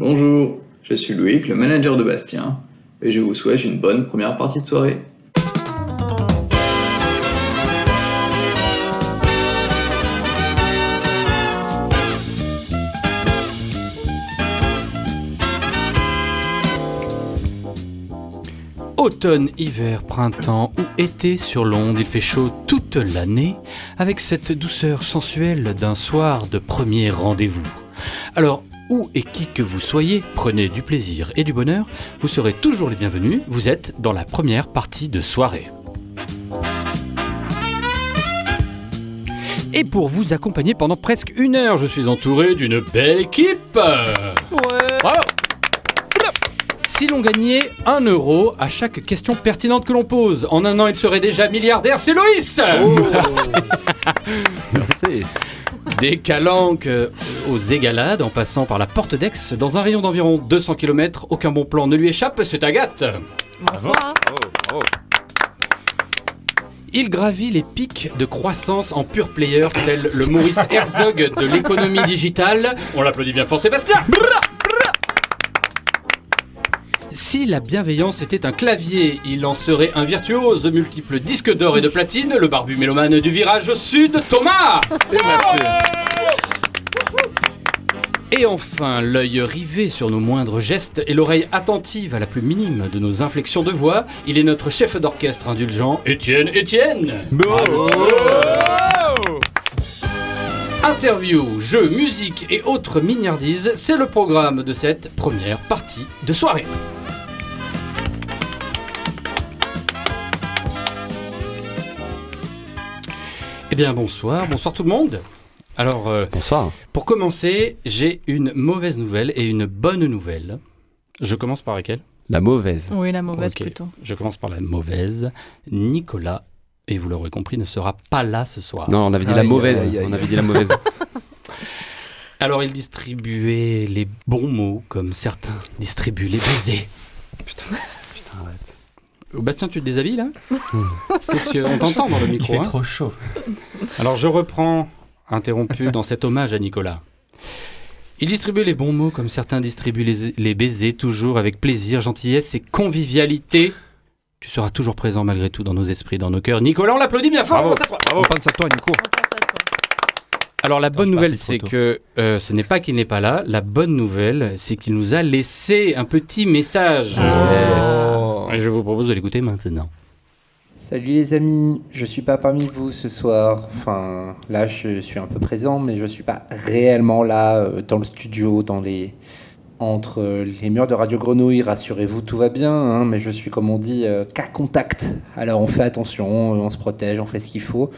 Bonjour, je suis Loïc, le manager de Bastien, et je vous souhaite une bonne première partie de soirée. Automne, hiver, printemps ou été sur l'onde, il fait chaud toute l'année avec cette douceur sensuelle d'un soir de premier rendez-vous. Alors, où et qui que vous soyez, prenez du plaisir et du bonheur, vous serez toujours les bienvenus, vous êtes dans la première partie de soirée. Et pour vous accompagner pendant presque une heure, je suis entouré d'une belle équipe. Bravo. Si l'on gagnait 1 euro à chaque question pertinente que l'on pose, en un an il serait déjà milliardaire, c'est Loïs Merci. Des calanques euh, aux égalades en passant par la porte d'Aix, dans un rayon d'environ 200 km, aucun bon plan ne lui échappe, c'est Agathe Bonsoir. Il gravit les pics de croissance en pur player tel le Maurice Herzog de l'économie digitale. On l'applaudit bien fort Sébastien Si la bienveillance était un clavier, il en serait un virtuose, multiples disques d'or et de platine, le barbu mélomane du virage sud, Thomas. Et merci. Et enfin, l'œil rivé sur nos moindres gestes et l'oreille attentive à la plus minime de nos inflexions de voix, il est notre chef d'orchestre indulgent, Étienne Étienne. Interview, jeux, musique et autres mignardises, c'est le programme de cette première partie de soirée. Bien bonsoir, bonsoir tout le monde. Alors, euh, Bonsoir. pour commencer, j'ai une mauvaise nouvelle et une bonne nouvelle. Je commence par laquelle? La mauvaise. Oui, la mauvaise plutôt. Je commence par la mauvaise. Nicolas, et vous l'aurez compris, ne sera pas là ce soir. Non, on avait dit la mauvaise. aïe, aïe. On avait dit la mauvaise. Alors il distribuait les bons mots comme certains distribuent les baisers. Putain, arrête. Oh, Bastien, tu te déshabilles là On t'entend dans le micro. hein trop chaud. Alors je reprends, interrompu dans cet hommage à Nicolas. Il distribue les bons mots comme certains distribuent les, les baisers, toujours avec plaisir, gentillesse et convivialité. Tu seras toujours présent malgré tout dans nos esprits, dans nos cœurs. Nicolas, on l'applaudit bien fort. Bravo. on pense à toi. On pense à toi, Nico. Alors la bonne nouvelle, c'est que euh, ce n'est pas qu'il n'est pas là. La bonne nouvelle, c'est qu'il nous a laissé un petit message. Oh. Et Je vous propose de l'écouter maintenant. Salut les amis, je suis pas parmi vous ce soir. Enfin, là je suis un peu présent, mais je suis pas réellement là euh, dans le studio, dans les entre euh, les murs de Radio Grenouille. Rassurez-vous, tout va bien, hein, mais je suis comme on dit euh, cas contact. Alors on fait attention, on se protège, on fait ce qu'il faut.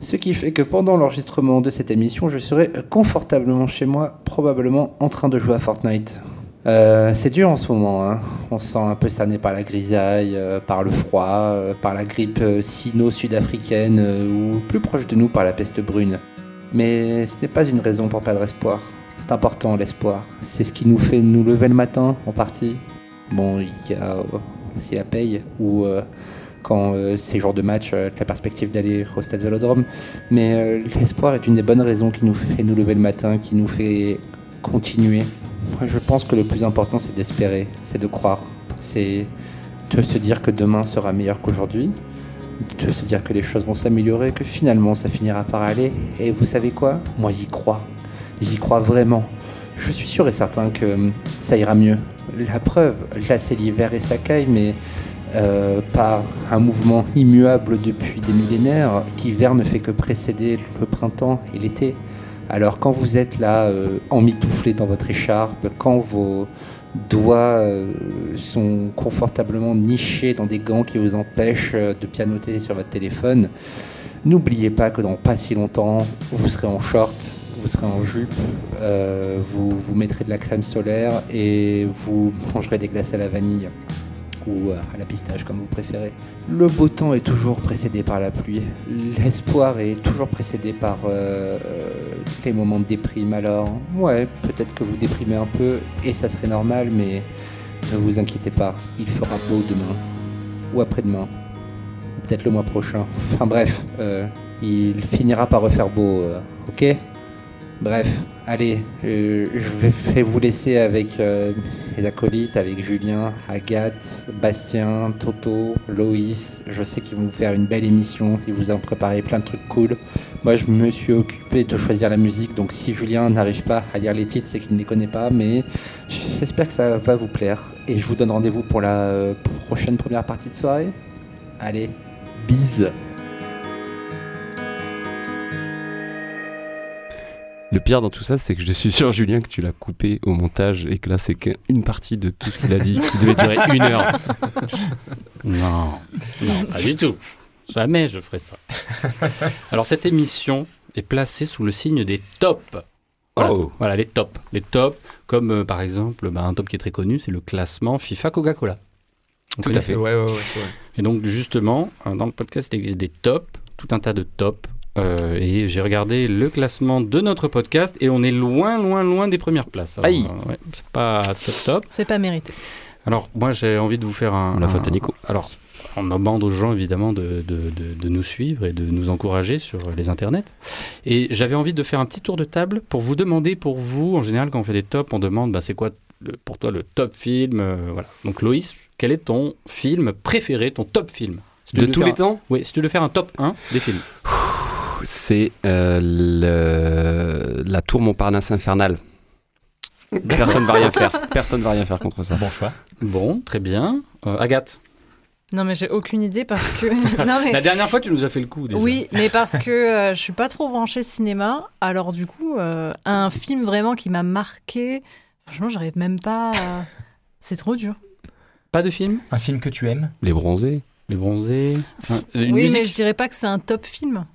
Ce qui fait que pendant l'enregistrement de cette émission, je serai confortablement chez moi, probablement en train de jouer à Fortnite. Euh, c'est dur en ce moment, hein. on se sent un peu cerné par la grisaille, euh, par le froid, euh, par la grippe sino-sud-africaine ou plus proche de nous par la peste brune. Mais ce n'est pas une raison pour perdre espoir. C'est important l'espoir. C'est ce qui nous fait nous lever le matin en partie. Bon, il y a aussi la paye ou quand c'est jour de match, la perspective d'aller au stade Vélodrome. Mais l'espoir est une des bonnes raisons qui nous fait nous lever le matin, qui nous fait continuer. Je pense que le plus important, c'est d'espérer, c'est de croire. C'est de se dire que demain sera meilleur qu'aujourd'hui, de se dire que les choses vont s'améliorer, que finalement ça finira par aller. Et vous savez quoi? Moi, j'y crois. J'y crois vraiment. Je suis sûr et certain que hum, ça ira mieux. La preuve, là, c'est l'hiver et ça caille, mais euh, par un mouvement immuable depuis des millénaires, l'hiver ne fait que précéder le printemps et l'été. Alors quand vous êtes là, euh, emmitouflé dans votre écharpe, quand vos doigts euh, sont confortablement nichés dans des gants qui vous empêchent euh, de pianoter sur votre téléphone, n'oubliez pas que dans pas si longtemps, vous serez en short, vous serez en jupe, vous vous mettrez de la crème solaire et vous mangerez des glaces à la vanille ou euh, à la pistache comme vous préférez. Le beau temps est toujours précédé par la pluie. L'espoir est toujours précédé par euh, euh, les moments de déprime. Alors, ouais, peut-être que vous déprimez un peu et ça serait normal, mais ne vous inquiétez pas, il fera beau demain ou après-demain, peut-être le mois prochain. Enfin bref, il finira par refaire beau, ok? Bref, allez, euh, je vais vous laisser avec euh, les acolytes, avec Julien, Agathe, Bastien, Toto, Loïs. Je sais qu'ils vont vous faire une belle émission, ils vous ont préparé plein de trucs cool. Moi, je me suis occupé de choisir la musique, donc si Julien n'arrive pas à lire les titres, c'est qu'il ne les connaît pas, mais j'espère que ça va vous plaire. Et je vous donne rendez-vous pour la euh, prochaine première partie de soirée. Allez, bise Le pire dans tout ça, c'est que je suis sûr, Julien, que tu l'as coupé au montage et que là, c'est qu'une partie de tout ce qu'il a dit qui devait durer une heure. Non, non, pas du tout. Jamais je ferai ça. Alors cette émission est placée sous le signe des tops. Voilà, Oh. voilà les tops. Les tops, comme euh, par exemple, bah, un top qui est très connu, c'est le classement FIFA Coca-Cola. Tout connaît à fait. Ouais, ouais, ouais, vrai. Et donc justement, euh, dans le podcast, il existe des tops, tout un tas de tops. Euh, et j'ai regardé le classement de notre podcast et on est loin, loin, loin des premières places. Alors, Aïe. euh, ouais, c'est pas top top. C'est pas mérité. Alors moi j'ai envie de vous faire un... La un- faute à Nico. Alors on demande aux gens évidemment de, de- de- de nous suivre et de nous encourager sur les internets. Et j'avais envie de faire un petit tour de table pour vous demander pour vous, en général quand on fait des tops, on demande bah, c'est quoi le- pour toi le top film euh, voilà. Donc Loïs, quel est ton film préféré, ton top film? Si De tous faire les un- temps, Oui, si tu veux faire un top 1 des films. C'est euh, le- la tour Montparnasse infernale. Personne va rien faire. Personne va rien faire contre ça. Bon choix. Bon, très bien. Euh, Agathe, Non, mais j'ai aucune idée parce que. non, mais. la dernière fois tu nous as fait le coup déjà. Oui, mais parce que euh, je suis pas trop branchée cinéma. Alors du coup, euh, un film vraiment qui m'a marqué. Franchement, j'arrive même pas. à- C'est trop dur. Pas de film? Un film que tu aimes? Les bronzés, Les bronzés oui, musique mais je dirais pas que c'est un top film.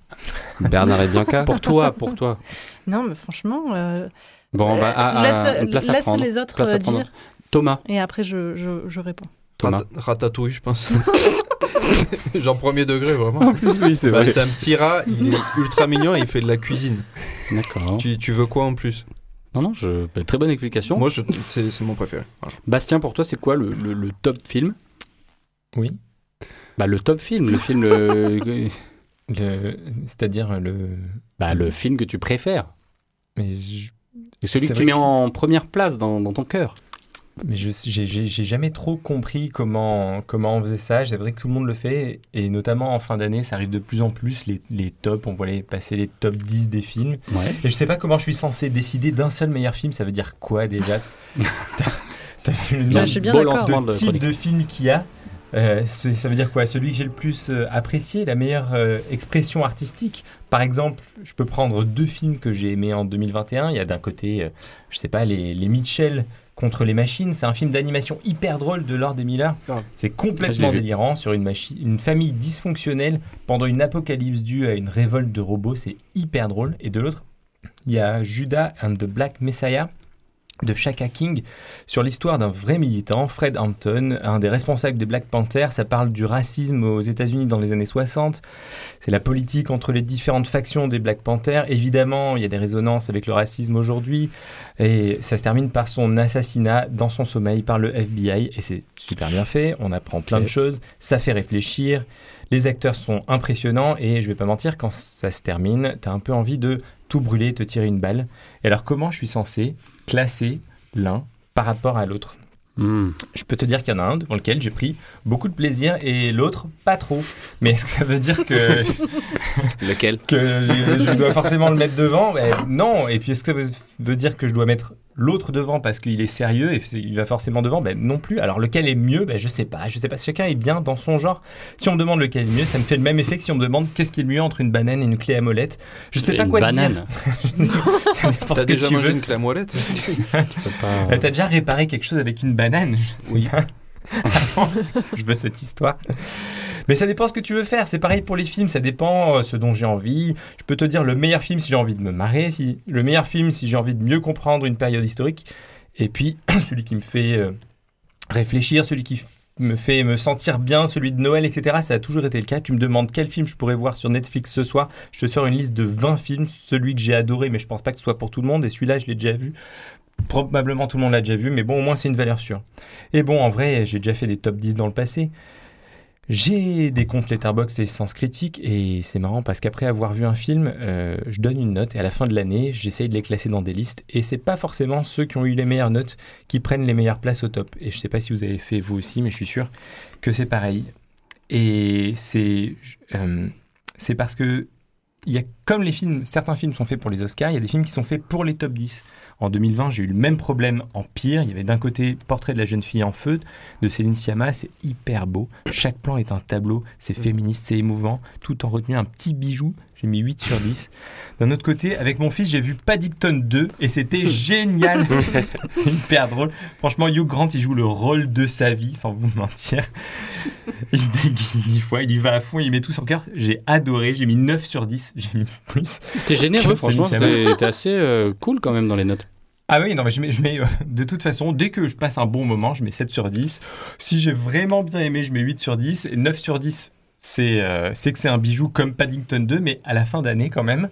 Bernard et Bianca. Pour toi, pour toi. Non, mais franchement. euh, Bon, bah, à, à- laisse une place à laisse prendre. les autres Place à euh, prendre. dire Thomas, et après je, je, je réponds. Thomas. Rat- ratatouille, je pense. Genre premier degré, vraiment. plus, oui, c'est Bah, c'est un petit rat, il est ultra mignon et il fait de la cuisine. D'accord. Tu, tu veux quoi en plus? Non, non, je... bah, très bonne explication. Moi, je... c'est c'est mon préféré. Voilà. Bastien, pour toi, c'est quoi le, le- le top film? Oui. Bah, le top film, le film, euh, Le- C'est-à-dire le. bah, le film que tu préfères. Mais je, C'est celui que tu mets que- en première place dans, dans ton cœur. mais je j'ai- jamais trop compris comment, comment on faisait ça. C'est vrai que tout le monde le fait. Et notamment en fin d'année, ça arrive de plus en plus, les, les tops. On voit les, passer les top 10 des films. Ouais. Et je sais pas comment je suis censé décider d'un seul meilleur film. Ça veut dire quoi déjà? T'as- vu le nombre de de type chronique. de film qu'il y a? Euh, c'est- ça veut dire quoi? Celui que j'ai le plus euh, apprécié, la meilleure euh, expression artistique? Par exemple, je peux prendre deux films que j'ai aimés en 2021. Il y a d'un côté, je sais pas, les, les Mitchell contre les machines. C'est un film d'animation hyper drôle de Lord et Miller. C'est Ah, je complètement délirant sur une, une famille dysfonctionnelle pendant une apocalypse due à une révolte de robots. C'est hyper drôle. Et de l'autre, il y a Judas and the Black Messiah de Shaka King sur l'histoire d'un vrai militant, Fred Hampton, un des responsables des Black Panthers. Ça parle du racisme aux États-Unis dans les années 60. C'est la politique entre les différentes factions des Black Panthers. Évidemment, il y a des résonances avec le racisme aujourd'hui. Et ça se termine par son assassinat dans son sommeil par le FBI. Et c'est super bien fait. On apprend plein de choses. Ça fait réfléchir. Les acteurs sont impressionnants. Et je vais pas mentir, quand ça se termine, tu as un peu envie de tout brûler, te tirer une balle. Et alors, comment je suis censé classer l'un par rapport à l'autre Hmm. je peux te dire qu'il y en a un devant lequel j'ai pris beaucoup de plaisir et l'autre pas trop. Mais est-ce que ça veut dire que, Lequel? que je dois forcément le mettre devant? Ben, Non. Et puis est-ce que ça veut, veut dire que je dois mettre l'autre devant parce qu'il est sérieux et il va forcément devant Ben non plus. Alors lequel est mieux? Ben je sais pas. Je sais pas. Chacun est bien dans son genre. Si on me demande lequel est mieux, ça me fait le même effet que si on me demande qu'est-ce qui est le mieux entre une banane et une clé à molette. Je sais pas Une quoi banane. dire. Ça dépend T'as ce que déjà tu mangé veux. une clamoilette Tu peux pas- Euh, T'as déjà réparé quelque chose avec une banane? Oui. Je veux cette histoire. Mais ça dépend ce que tu veux faire. C'est pareil pour les films. Ça dépend euh, ce dont j'ai envie. Je peux te dire le meilleur film si j'ai envie de me marrer, si le meilleur film si j'ai envie de mieux comprendre une période historique. Et puis celui qui me fait euh, réfléchir, celui qui me fait me sentir bien, celui de Noël, etc. Ça a toujours été le cas. Tu me demandes quel film je pourrais voir sur Netflix ce soir. Je te sors une liste de 20 films. Celui que j'ai adoré, mais je pense pas que ce soit pour tout le monde. Et celui-là, je l'ai déjà vu. Probablement tout le monde l'a déjà vu, mais bon, au moins c'est une valeur sûre. Et bon, en vrai, j'ai déjà fait des top 10 dans le passé. J'ai des comptes Letterboxd et Sens Critique et c'est marrant parce qu'après avoir vu un film, euh, je donne une note et à la fin de l'année, j'essaye de les classer dans des listes et c'est pas forcément ceux qui ont eu les meilleures notes qui prennent les meilleures places au top. Et je sais pas si vous avez fait vous aussi, mais je suis sûr que c'est pareil. Et c'est euh, parce que y a comme les films, certains films sont faits pour les Oscars, il y a des films qui sont faits pour les top 10. En 2020, j'ai eu le même problème en pire. Il y avait d'un côté Portrait de la jeune fille en feu de Céline Sciamma, c'est hyper beau. Chaque plan est un tableau, c'est féministe, c'est émouvant, tout en retenant un petit bijou. J'ai mis 8 sur 10. D'un autre côté, avec mon fils, j'ai vu Paddington 2 et c'était génial. c'est hyper drôle. Franchement, Hugh Grant, il joue le rôle de sa vie, sans vous mentir. Il se déguise 10 fois, il y va à fond, il met tout son cœur. J'ai adoré, j'ai mis 9 sur 10, j'ai mis plus. T'es généreux, franchement. T'es assez euh, cool quand même dans les notes. Ah oui, non, mais je mets, euh, de toute façon, dès que je passe un bon moment, je mets 7 sur 10. Si j'ai vraiment bien aimé, je mets 8 sur 10. Et 9 sur 10, c'est euh, c'est que c'est un bijou comme Paddington 2, mais à la fin d'année quand même.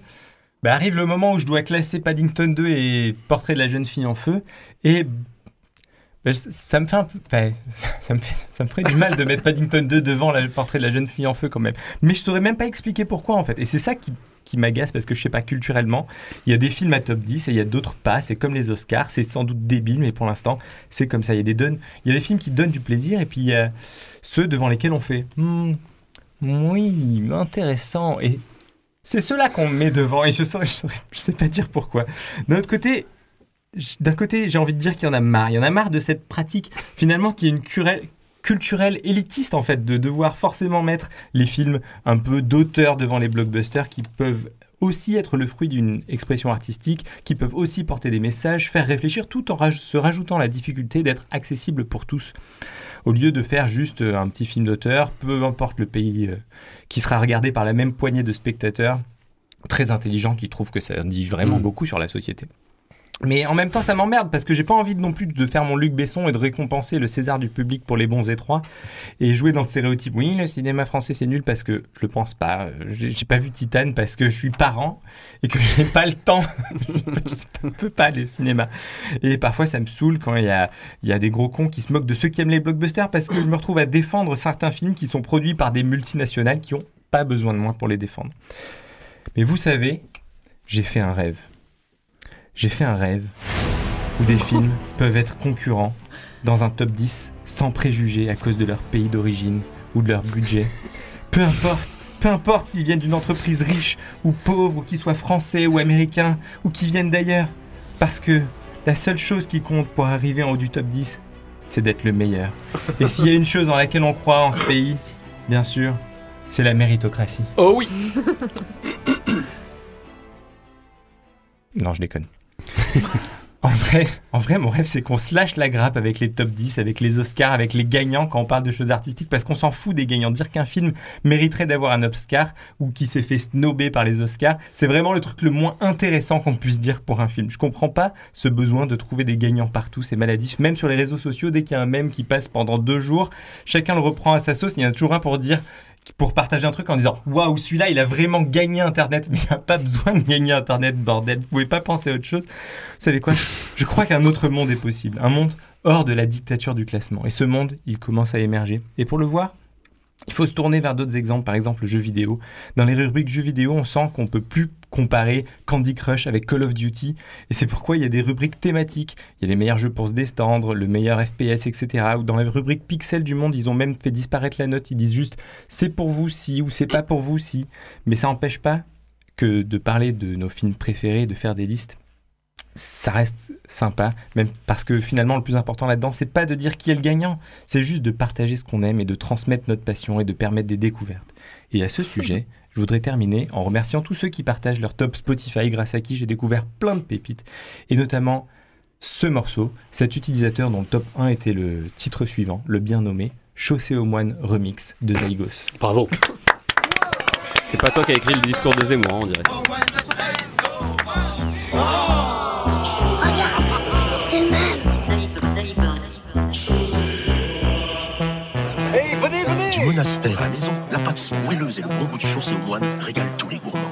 Bah, arrive le moment où je dois classer Paddington 2 et Portrait de la jeune fille en feu. Et ça me fait ferait du mal de mettre Paddington 2 devant le portrait de la jeune fille en feu quand même. Mais je saurais même pas expliquer pourquoi en fait. Et c'est ça qui, qui m'agace parce que je sais pas culturellement. Il y a des films à top 10 et il y a d'autres pas. C'est comme les Oscars. C'est sans doute débile, mais pour l'instant, c'est comme ça. Il y, a des films qui donnent du plaisir et puis il y a ceux devant lesquels on fait Hmm, Oui, intéressant. Et c'est ceux-là qu'on met devant et je saurais- je sais pas dire pourquoi. D'un autre côté, d'un côté, j'ai envie de dire qu'il y en a marre. Il y en a marre de cette pratique finalement qui est une curelle culturelle élitiste en fait de devoir forcément mettre les films un peu d'auteur devant les blockbusters qui peuvent aussi être le fruit d'une expression artistique, qui peuvent aussi porter des messages, faire réfléchir tout en raj- se rajoutant la difficulté d'être accessible pour tous. Au lieu de faire juste euh, un petit film d'auteur, peu importe le pays euh, qui sera regardé par la même poignée de spectateurs, très intelligents qui trouvent que ça dit vraiment Mm. beaucoup sur la société. Mais en même temps, ça m'emmerde parce que j'ai pas envie non plus de faire mon Luc Besson et de récompenser le César du public pour les bons étroits et jouer dans le stéréotype. Oui, le cinéma français c'est nul parce que je le pense pas. J'ai pas vu Titane parce que je suis parent et que j'ai pas le temps. je peux pas aller au cinéma. Et parfois ça me saoule quand il y a, y a des gros cons qui se moquent de ceux qui aiment les blockbusters parce que je me retrouve à défendre certains films qui sont produits par des multinationales qui ont pas besoin de moi pour les défendre. Mais vous savez, j'ai fait un rêve. J'ai fait un rêve où des films peuvent être concurrents dans un top 10 sans préjugés à cause de leur pays d'origine ou de leur budget. Peu importe, peu importe s'ils viennent d'une entreprise riche ou pauvre, ou qu'ils soient français ou américains, ou qu'ils viennent d'ailleurs. Parce que la seule chose qui compte pour arriver en haut du top 10, c'est d'être le meilleur. Et s'il y a une chose en laquelle on croit en ce pays, bien sûr, c'est la méritocratie. Oh oui Non, je déconne. en, vrai, en vrai, mon rêve, c'est qu'on se lâche la grappe avec les top 10, avec les Oscars, avec les gagnants quand on parle de choses artistiques, parce qu'on s'en fout des gagnants. Dire qu'un film mériterait d'avoir un Oscar ou qui s'est fait snober par les Oscars, c'est vraiment le truc le moins intéressant qu'on puisse dire pour un film. Je comprends pas ce besoin de trouver des gagnants partout, c'est maladif. Même sur les réseaux sociaux, dès qu'il y a un mème qui passe pendant deux jours, chacun le reprend à sa sauce. Il y en a toujours un pour dire pour partager un truc en disant waouh celui-là il a vraiment gagné internet mais il n'a pas besoin de gagner internet bordel. Vous pouvez pas penser à autre chose. Vous savez quoi? Je crois qu'un autre monde est possible. Un monde hors de la dictature du classement. Et ce monde il commence à émerger. Et pour le voir il faut se tourner vers d'autres exemples, par exemple le jeu vidéo. Dans les rubriques jeux vidéo, on sent qu'on peut plus comparer Candy Crush avec Call of Duty, et c'est pourquoi il y a des rubriques thématiques. Il y a les meilleurs jeux pour se déstendre, le meilleur FPS, etc. Ou dans les rubriques pixels du monde, ils ont même fait disparaître la note. Ils disent juste c'est pour vous si ou c'est pas pour vous si. Mais ça n'empêche pas que de parler de nos films préférés, de faire des listes, ça reste sympa, même parce que finalement le plus important là-dedans, c'est pas de dire qui est le gagnant, c'est juste de partager ce qu'on aime et de transmettre notre passion et de permettre des découvertes. Et à ce sujet, je voudrais terminer en remerciant tous ceux qui partagent leur top Spotify, grâce à qui j'ai découvert plein de pépites, et notamment ce morceau, cet utilisateur dont le top 1 était le titre suivant, le bien nommé Chaussée aux moines remix de Zygos. Bravo C'est pas toi qui as écrit le discours de Zemmour, on dirait. La maison, la pâte moelleuse et le bon goût du chaussé aux moines régalent tous les gourmands.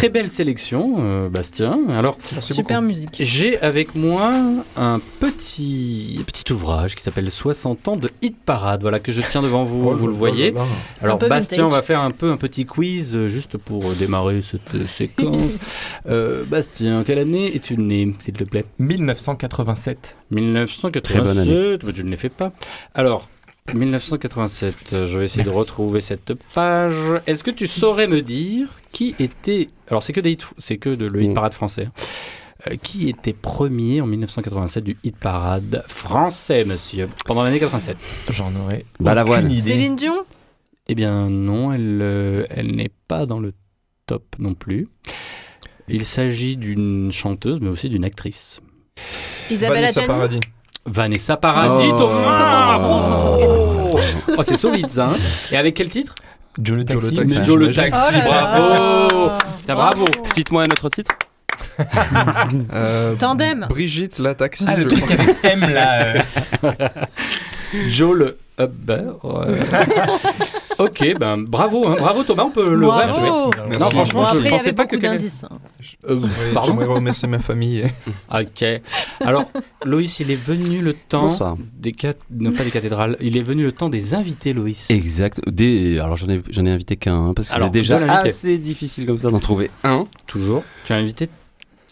Très belle sélection, euh, Bastien. Alors, Super musique. j'ai avec moi un petit, petit ouvrage qui s'appelle 60 ans de hit parade. Voilà que je tiens devant vous, vous le voyez. Alors Bastien, on va faire un peu un petit quiz euh, juste pour euh, démarrer cette séquence. Euh, Bastien, quelle année es-tu né, s'il te plaît? 1987. 1987. Très bonne année. mais je ne l'ai fais pas. Alors. 1987, euh, je vais essayer de retrouver cette page. Est-ce que tu saurais me dire qui était. Alors, c'est que, des hits- c'est que de, le hit Mm. parade français. hein. Euh, qui était premier en 1987 du hit parade français, monsieur, pendant l'année 87 J'en aurais Balavoine. aucune idée. Céline Dion? Eh bien, non, elle, euh, elle n'est pas dans le top non plus. Il s'agit d'une chanteuse, mais aussi d'une actrice. Isabelle Adjani? Paradis. Vanessa Paradis, Oh. Oh. Oh, oh, c'est solide ça. hein. Et avec quel titre? Joe le Joe le taxi. Joe le taxi, Oh bravo. Putain, bravo Cite-moi un autre titre. Euh, Tandem Brigitte la taxi. Ah, le je truc avec M là. euh. Joe le Hubber. euh. ok, ben bravo, hein, bravo Thomas, on peut le Bravo. Merci. Non, franchement, Bon, je après, il y pensais avait pas que d'indices. hein. Euh, Oui, pardon J'aimerais remercier ma famille. Ok. Alors, Loïs, il est venu le temps Bonsoir. des cat... non pas des cathédrales, il est venu le temps des invités, Loïs. Exact. Des... Alors j'en ai, j'en ai invité qu'un, hein, parce que Alors, c'est déjà assez difficile comme ça d'en trouver un. Toujours. Tu as invité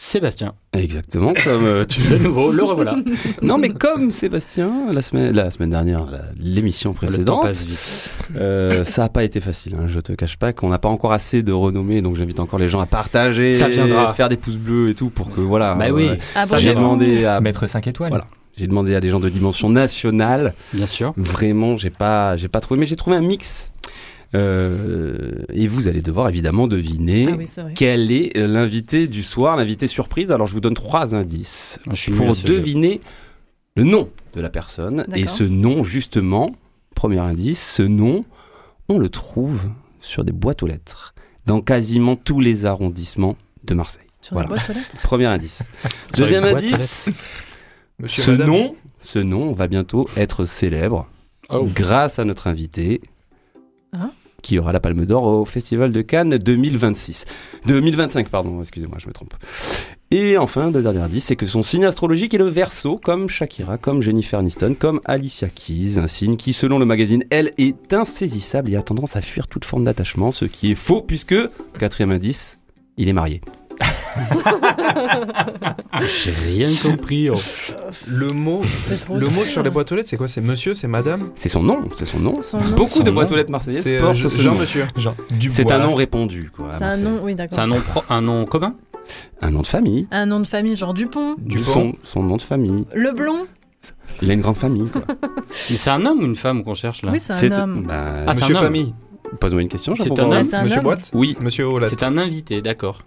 Sébastien. Exactement comme euh, tu De nouveau, le revoilà. Non, mais comme Sébastien, la semaine, la semaine dernière, l'émission Le temps précédente, passe vite. euh, ça n'a pas été facile. Hein, je te cache pas qu'on n'a pas encore assez de renommée, donc j'invite encore les gens à partager, Ça viendra. faire des pouces bleus et tout pour que voilà. Bah euh, oui, Ah, Ça bon, J'ai demandé à Mettre 5 étoiles. Voilà. j'ai demandé à des gens de dimension nationale. bien sûr. Vraiment, j'ai pas, j'ai pas trouvé, mais j'ai trouvé un mix. Euh, et vous allez devoir évidemment deviner Ah oui, quel est euh, l'invité du soir, l'invité surprise. Alors je vous donne trois indices Je pour deviner le nom de la personne. Et ce nom, justement, premier indice, ce nom, on le trouve sur des boîtes aux lettres dans quasiment tous les arrondissements de Marseille. Sur Voilà. la boîte aux lettres Premier indice. Deuxième boîtes indice, Monsieur ce madame. nom, ce nom va bientôt être célèbre Oh. grâce à notre invité. Hein qui aura la Palme d'Or au Festival de Cannes 2026. 2025, pardon, excusez-moi, je me trompe. Et enfin, le dernier indice, c'est que son signe astrologique est le Verseau, comme Shakira, comme Jennifer Aniston, comme Alicia Keys, un signe qui, selon le magazine Elle, est insaisissable et a tendance à fuir toute forme d'attachement, ce qui est faux puisque, quatrième indice, il est marié. J'ai rien compris. oh. Le mot, le mot sur les boîtes aux lettres, c'est quoi? C'est monsieur, c'est madame? C'est son nom, c'est son nom. Son nom, Beaucoup de boîtes nom. aux lettres marseillaises C'est euh, portent Je- ce Jean nom. Monsieur. Genre, C'est un nom répandu. Quoi, à C'est un Marseille. nom, oui, d'accord. C'est un nom, pro- un nom commun? Un nom de famille. Un nom de famille, genre Dupont, Dupont. Son, son nom de famille. Leblon. Il a une grande famille. Quoi. Mais c'est un homme ou une femme qu'on cherche là? Oui, c'est un homme. Bah, Ah, c'est Monsieur un homme. famille. Pose-moi une question. je C'est réponds un pas. homme. c'est un Monsieur homme. Boîte. Oui. Monsieur. C'est un invité, d'accord.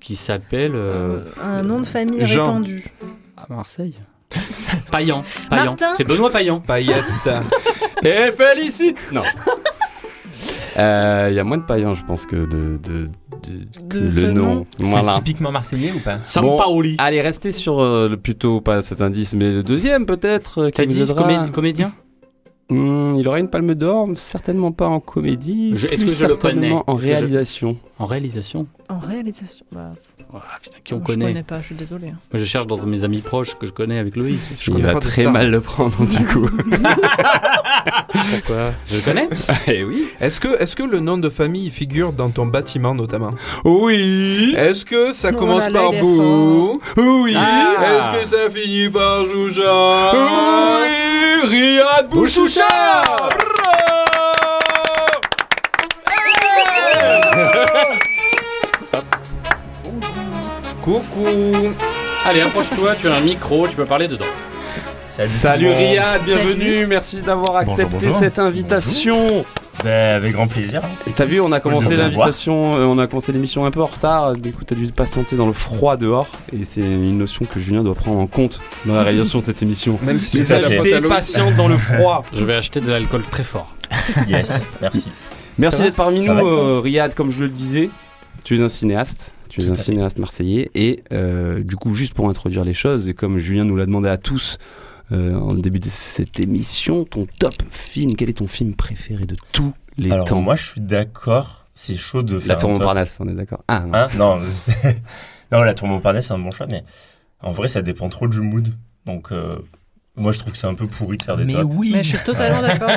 Qui s'appelle. euh, Euh, un nom de famille Jean. répandu. à Marseille. Payan. Payan. C'est Benoît Payan. Paillette. Et félicite Non. Euh, Il y a moins de paillants, je pense, que de, de, ce le nom. C'est typiquement marseillais ou pas? Sampaoli. Allez, restez sur euh, plutôt pas cet indice, mais le deuxième peut-être. euh, qui vous aidera. comédien? Hmm, il aura une palme d'or, certainement pas en comédie. Je- est-ce plus que je le certainement connais en je- réalisation. En réalisation En réalisation. Bah, Oh, putain, qui on je connaît connais pas, je suis désolée. hein. Moi, Je cherche dans mes amis proches que je connais avec Loïc. Je il connais va très mal le prendre du coup. Pourquoi Je le connais Eh oui. Est-ce que, est-ce que le nom de famille figure dans ton bâtiment notamment Oui. Est-ce que ça commence par est Bou Oui. Ah. Est-ce que ça finit par Jouja Oui. Riyad Bouchoucha. Coucou Allez, approche-toi, tu as un micro, tu peux parler dedans. Salut monde. Riyad, bienvenue, merci d'avoir accepté bonjour. cette invitation. Ben, avec grand plaisir. hein, T'as vu, on a commencé l'invitation, euh, on a commencé l'émission un peu en retard. Du coup, t'as dû patienter dans le froid dehors, et c'est une notion que Julien doit prendre en compte dans la réalisation de cette émission. Même si Les invités patientent dans le froid. Je vais acheter de l'alcool très fort. Yes, merci. Merci d'être parmi nous, euh, Riyad. Comme je le disais, tu es un cinéaste. Tu es un cinéaste marseillais. Et euh, du coup, juste pour introduire les choses, et comme Julien nous l'a demandé à tous en début de cette émission, ton top film, quel est ton film préféré de tous les Alors, temps moi, je suis d'accord. C'est chaud de faire. La Tour. Montparnasse, on est d'accord. Ah non. Hein non, non, la Tour Montparnasse, c'est un bon choix, mais en vrai, ça dépend trop du mood. Donc, euh, moi, je trouve que c'est un peu pourri de faire des Mais tops. oui Mais je suis totalement d'accord.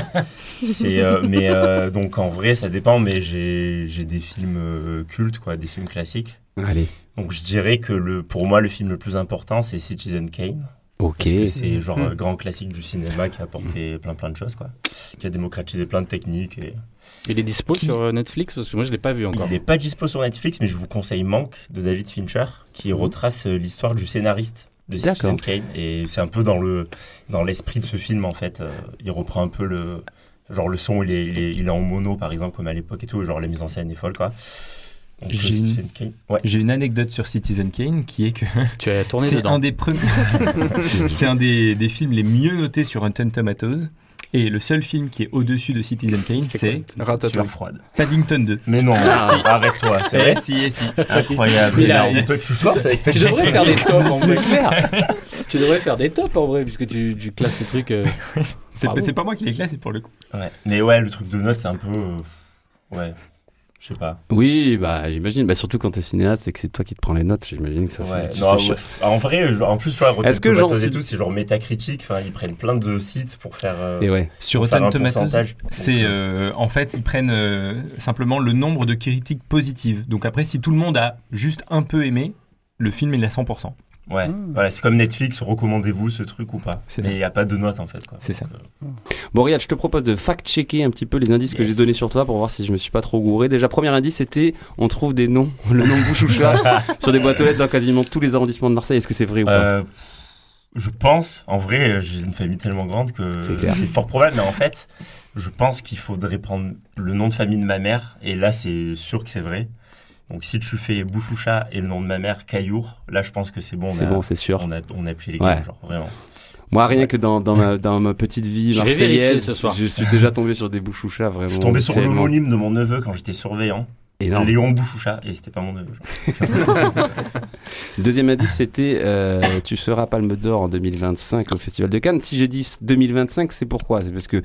Euh, mais euh, donc, en vrai, ça dépend, mais j'ai j'ai des films euh, cultes, quoi, des films classiques. Allez, Donc, je dirais que le, pour moi, le film le plus important, c'est Citizen Kane. Ok. Parce que c'est genre Mhm. un grand classique du cinéma qui a apporté plein plein de choses, quoi. Qui a démocratisé plein de techniques. Et... Il est dispo Qui- sur euh, Netflix? Parce que moi, je l'ai pas vu encore. Il n'est pas dispo sur Netflix, mais je vous conseille Manque de David Fincher, qui retrace euh, l'histoire du scénariste de Citizen. Kane. Et c'est un peu dans le dans l'esprit de ce film, en fait. Euh, il reprend un peu le. Genre le son, il est, il est, il est en mono, par exemple, comme à l'époque et tout. Genre la mise en scène est folle, quoi. J'ai une- Citizen Kane. Ouais. J'ai une anecdote sur Citizen Kane qui est que Tu as tourné c'est un des premiers. c'est un des, des films les mieux notés sur Rotten Tomatoes. Et le seul film qui est au-dessus de Citizen Kane, c'est Ratatouille. Froide. Paddington 2. Mais non, Ah. si, arrête-toi, c'est vrai. Eh si, eh si. Incroyable. Et toi, tu forces avec Tu devrais faire des tops en vrai. Clair. Tu devrais faire des tops en vrai, puisque tu, tu classes les trucs. euh, c'est pas moi qui les classe, c'est pour le coup. Ouais. Mais ouais, le truc de notes, c'est un peu. euh, Ouais. Je sais pas. Oui, bah j'imagine. Bah, surtout quand t'es cinéaste, c'est que c'est toi qui te prends les notes. J'imagine que ça Ouais, fait. non, ouais. En vrai, en plus, sur la Rotten Est-ce que genre, Tomatoes si- et tout, c'est genre métacritique. Enfin, ils prennent plein de sites pour faire. euh, Et ouais. Sur Rotten Tomatoes, c'est euh, en fait ils prennent euh, simplement le nombre de critiques positives. Donc après, si tout le monde a juste un peu aimé, le film il est à 100%. Ouais, voilà, c'est comme Netflix, recommandez-vous ce truc ou pas. Mais il n'y a pas de note en fait. C'est ça. Euh, Bon, Riyad, je te propose de fact-checker un petit peu les indices que j'ai donnés sur toi pour voir si je me suis pas trop gouré. Déjà, premier indice, c'était on trouve des noms, le nom Bouchoucha, sur des boîtes aux lettres dans quasiment tous les arrondissements de Marseille. Est-ce que c'est vrai ou pas euh, je pense, en vrai, j'ai une famille tellement grande que c'est fort probable, mais en fait, je pense qu'il faudrait prendre le nom de famille de ma mère, et là, c'est sûr que c'est vrai. Donc, si tu fais Bouchoucha et le nom de ma mère, Caillour, là, je pense que c'est bon. on C'est bon, c'est sûr. On a, on a plié les Ouais. genre, vraiment. Moi, rien que dans, dans, ma, dans ma petite vie marseillaise, ce soir. je suis déjà tombé sur des Bouchouchas vraiment. Je suis tombé sur l'homonyme de mon neveu quand j'étais surveillant. énorme. Léon Bouchoucha, et c'était pas mon neveu. Deuxième indice, c'était euh, tu seras Palme d'Or en 2025 au Festival de Cannes. Si j'ai dit 2025, c'est pourquoi? C'est parce que